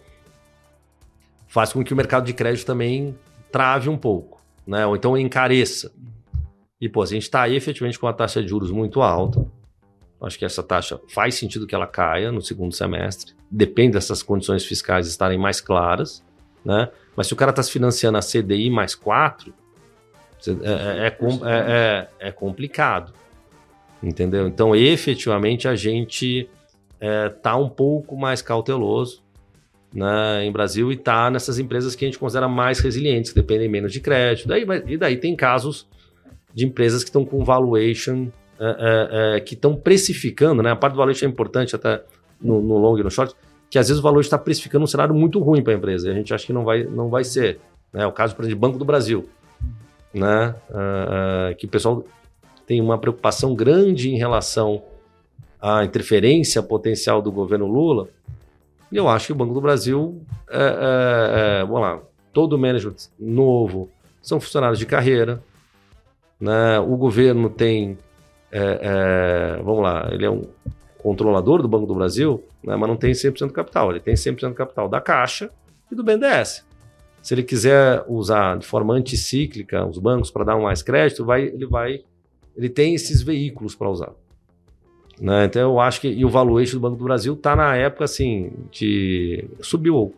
faz com que o mercado de crédito também trave um pouco, né, ou então encareça. E, pô, a gente está aí efetivamente com uma taxa de juros muito alta, Acho que essa taxa faz sentido que ela caia no segundo semestre. Depende dessas condições fiscais estarem mais claras, né? Mas se o cara está se financiando a CDI mais 4, é, é, é, é, complicado. Entendeu? Então, efetivamente, a gente está um pouco mais cauteloso né, em Brasil e está nessas empresas que a gente considera mais resilientes, que dependem menos de crédito. Daí, e daí tem casos de empresas que estão com valuation é, é, é, que estão precificando, né? A parte do valuation é importante até no, no long e no short, que às vezes o valor está precificando um cenário muito ruim para a empresa. E a gente acha que não vai, não vai ser. Né? O caso, por exemplo, Banco do Brasil, né? Uh, uh, que o pessoal tem uma preocupação grande em relação à interferência potencial do governo Lula. E eu acho que o Banco do Brasil, é, é, é, vamos lá, todo o management novo são funcionários de carreira. Né? O governo tem é, é, vamos lá, ele é um controlador do Banco do Brasil, né, mas não tem 100% do capital. Ele tem 100% do capital da Caixa e do BNDES. Se ele quiser usar de forma anticíclica os bancos para dar mais crédito, vai, ele vai, ele tem esses veículos para usar. Né? Então eu acho que e o valuation do Banco do Brasil está na época assim de subiu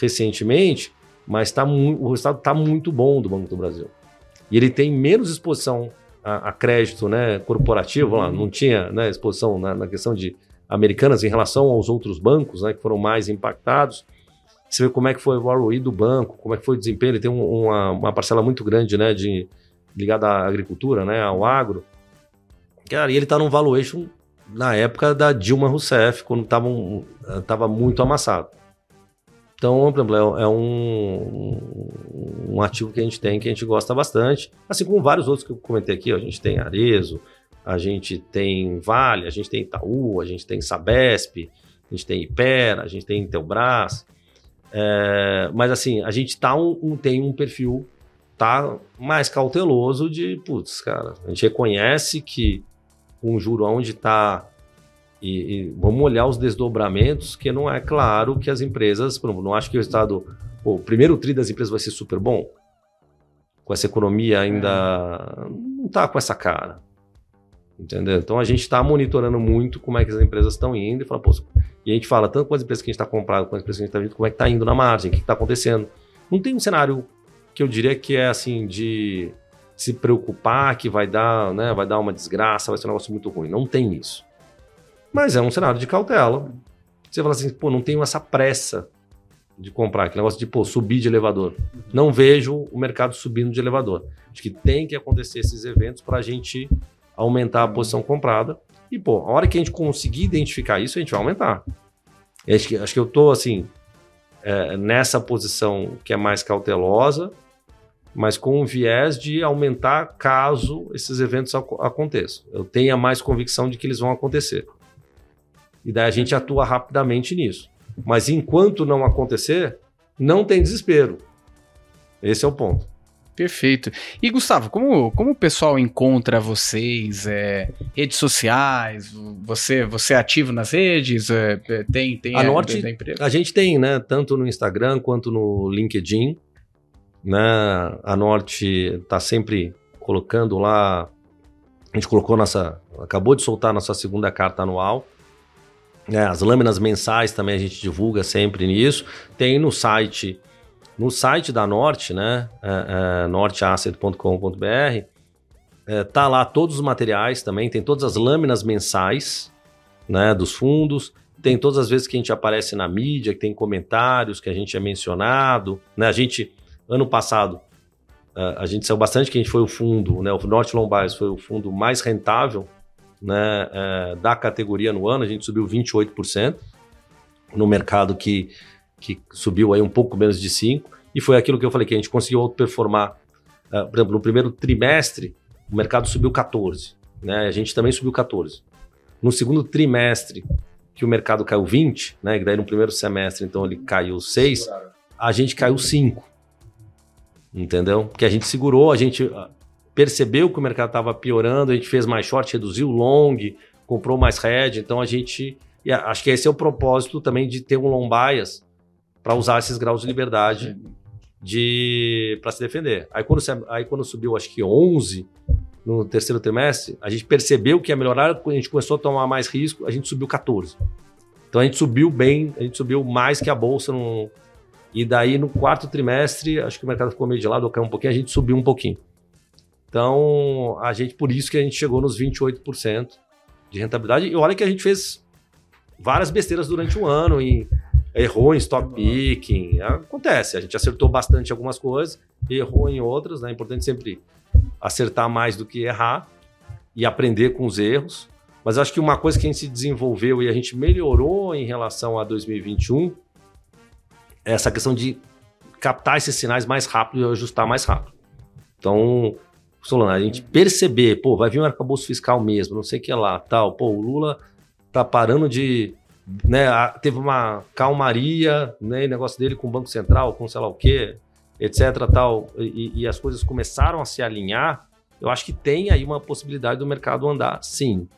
recentemente, mas tá o resultado está muito bom do Banco do Brasil. E ele tem menos exposição a, a crédito né, corporativo, lá, não tinha né, exposição na, na, questão de americanas em relação aos outros bancos né, que foram mais impactados. você vê como é que foi o ROI do banco, como é que foi o desempenho, ele tem um, uma, uma parcela muito grande, né, de, ligada à agricultura, né, ao agro. Cara, e ele está num valuation na época da Dilma Rousseff, quando estava um, tava muito amassado. Então, por exemplo, é, é um, um ativo que a gente tem, que a gente gosta bastante, assim como vários outros que eu comentei aqui. Ó, a gente tem Arezo, a gente tem Vale, a gente tem Itaú, a gente tem Sabesp, a gente tem Ipera, a gente tem Intelbras. É, mas assim, a gente tá um, um, tem um perfil tá mais cauteloso de, putz, cara, a gente reconhece que um juro onde está e, e, vamos olhar os desdobramentos, que não é claro que as empresas, por exemplo, não acho que o Estado, pô, o primeiro tri das empresas vai ser super bom, com essa economia ainda não está com essa cara, entendeu? Então a gente está monitorando muito como é que as empresas estão indo e fala, pô, e a gente fala tanto com as empresas que a gente está comprando, com as empresas que a gente está vendo, como é que está indo na margem, o que está acontecendo. Não tem um cenário que eu diria que é assim de se preocupar que vai dar, né, vai dar uma desgraça, vai ser um negócio muito ruim. Não tem isso. Mas é um cenário de cautela. Você fala assim, pô, não tenho essa pressa de comprar, aquele negócio de, pô, subir de elevador. Não vejo o mercado subindo de elevador. Acho que tem que acontecer esses eventos para a gente aumentar a posição comprada. E, pô, a hora que a gente conseguir identificar isso, a gente vai aumentar. Acho que, acho que eu tô, assim, é, nessa posição que é mais cautelosa, mas com um viés de aumentar caso esses eventos aconteçam. Eu tenha mais convicção de que eles vão acontecer. E daí a gente atua rapidamente nisso. Mas enquanto não acontecer, não tem desespero. Esse é o ponto. Perfeito. E Gustavo, como, como o pessoal encontra vocês? É, redes sociais? Você você é ativo nas redes? É, é tem tem a, a Norte a gente tem, né? Tanto no Instagram quanto no LinkedIn, né? A Norte está sempre colocando lá. A gente colocou nossa, acabou de soltar nossa segunda carta anual. É, as lâminas mensais também a gente divulga sempre nisso. Tem no site, no site da Norte, né? É, é, norteasset.com.br. É, tá lá todos os materiais também, tem todas as lâminas mensais, né? Dos fundos. Tem todas as vezes que a gente aparece na mídia, que tem comentários que a gente é mencionado, né? A gente, ano passado, é, a gente saiu bastante que a gente foi o fundo, né? O Norte Lombard foi o fundo mais rentável né, é, da categoria no ano, a gente subiu 28%, no mercado que, que subiu aí um pouco menos de 5%, e foi aquilo que eu falei, que a gente conseguiu outperformar. Uh, por exemplo, no primeiro trimestre, o mercado subiu 14%, né, a gente também subiu 14%. No segundo trimestre, que o mercado caiu 20%, né, que daí no primeiro semestre, então ele caiu 6%, a gente caiu 5%. Entendeu? Porque a gente segurou, a gente percebeu que o mercado estava piorando, a gente fez mais short, reduziu o long, comprou mais red, então a gente. acho que esse é o propósito também de ter um long bias para usar esses graus de liberdade de para se defender. Aí quando, aí quando subiu, acho que 11 no terceiro trimestre, a gente percebeu que ia melhorar, quando a gente começou a tomar mais risco, a gente subiu 14. Então a gente subiu bem, a gente subiu mais que a bolsa no, e daí no quarto trimestre, acho que o mercado ficou meio de lado, caiu um pouquinho, a gente subiu um pouquinho. Então, a gente, por isso que a gente chegou nos 28% de rentabilidade. E olha que a gente fez várias besteiras durante o ano e errou em stock picking. Acontece, a gente acertou bastante algumas coisas, errou em outras, né? É importante sempre acertar mais do que errar e aprender com os erros. Mas acho que uma coisa que a gente se desenvolveu e a gente melhorou em relação a 2021 é essa questão de captar esses sinais mais rápido e ajustar mais rápido. Então, Solana, a gente perceber, pô, vai vir um arcabouço fiscal mesmo, não sei o que lá, tal, pô, o Lula tá parando de, né, teve uma calmaria, né, negócio dele com o Banco Central, com sei lá o quê, etc, tal, e, e as coisas começaram a se alinhar, eu acho que tem aí uma possibilidade do mercado andar, sim,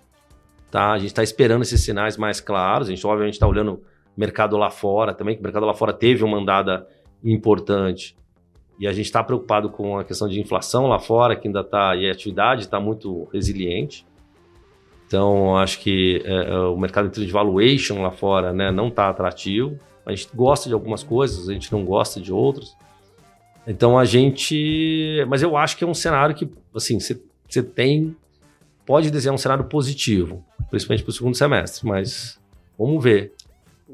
tá? A gente está esperando esses sinais mais claros, a gente obviamente está olhando mercado lá fora também, que o mercado lá fora teve uma andada importante, e a gente está preocupado com a questão de inflação lá fora, que ainda está, e a atividade está muito resiliente. Então, acho que é, é o mercado de valuation lá fora né, não está atrativo. A gente gosta de algumas coisas, a gente não gosta de outras. Então, a gente. Mas eu acho que é um cenário que, assim, você tem. Pode desenhar um cenário positivo, principalmente para o segundo semestre, mas vamos ver.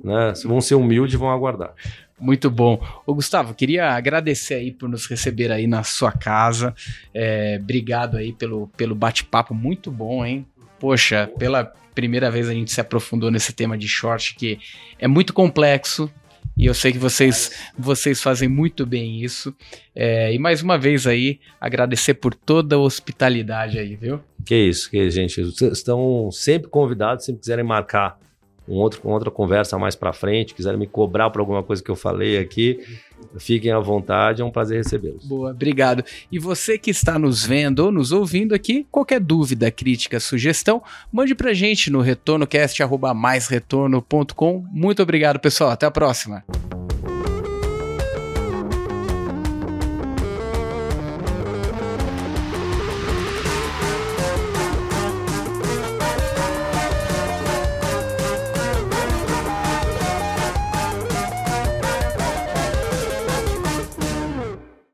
Né? Se vão ser humildes, vão aguardar. Muito bom. Ô, Gustavo, queria agradecer aí por nos receber aí na sua casa. É, obrigado aí pelo, pelo bate-papo muito bom, hein? Poxa, pela primeira vez a gente se aprofundou nesse tema de short que é muito complexo, e eu sei que vocês, vocês fazem muito bem isso. É, e mais uma vez aí, agradecer por toda a hospitalidade aí, viu? Que isso, que isso, gente. Vocês estão sempre convidados, sempre quiserem marcar um outro, uma outra conversa mais para frente, quiserem me cobrar por alguma coisa que eu falei aqui, fiquem à vontade, é um prazer recebê-los. Boa, obrigado. E você que está nos vendo ou nos ouvindo aqui, qualquer dúvida, crítica, sugestão, mande pra gente no retornocast@maisretorno.com. Muito obrigado, pessoal. Até a próxima.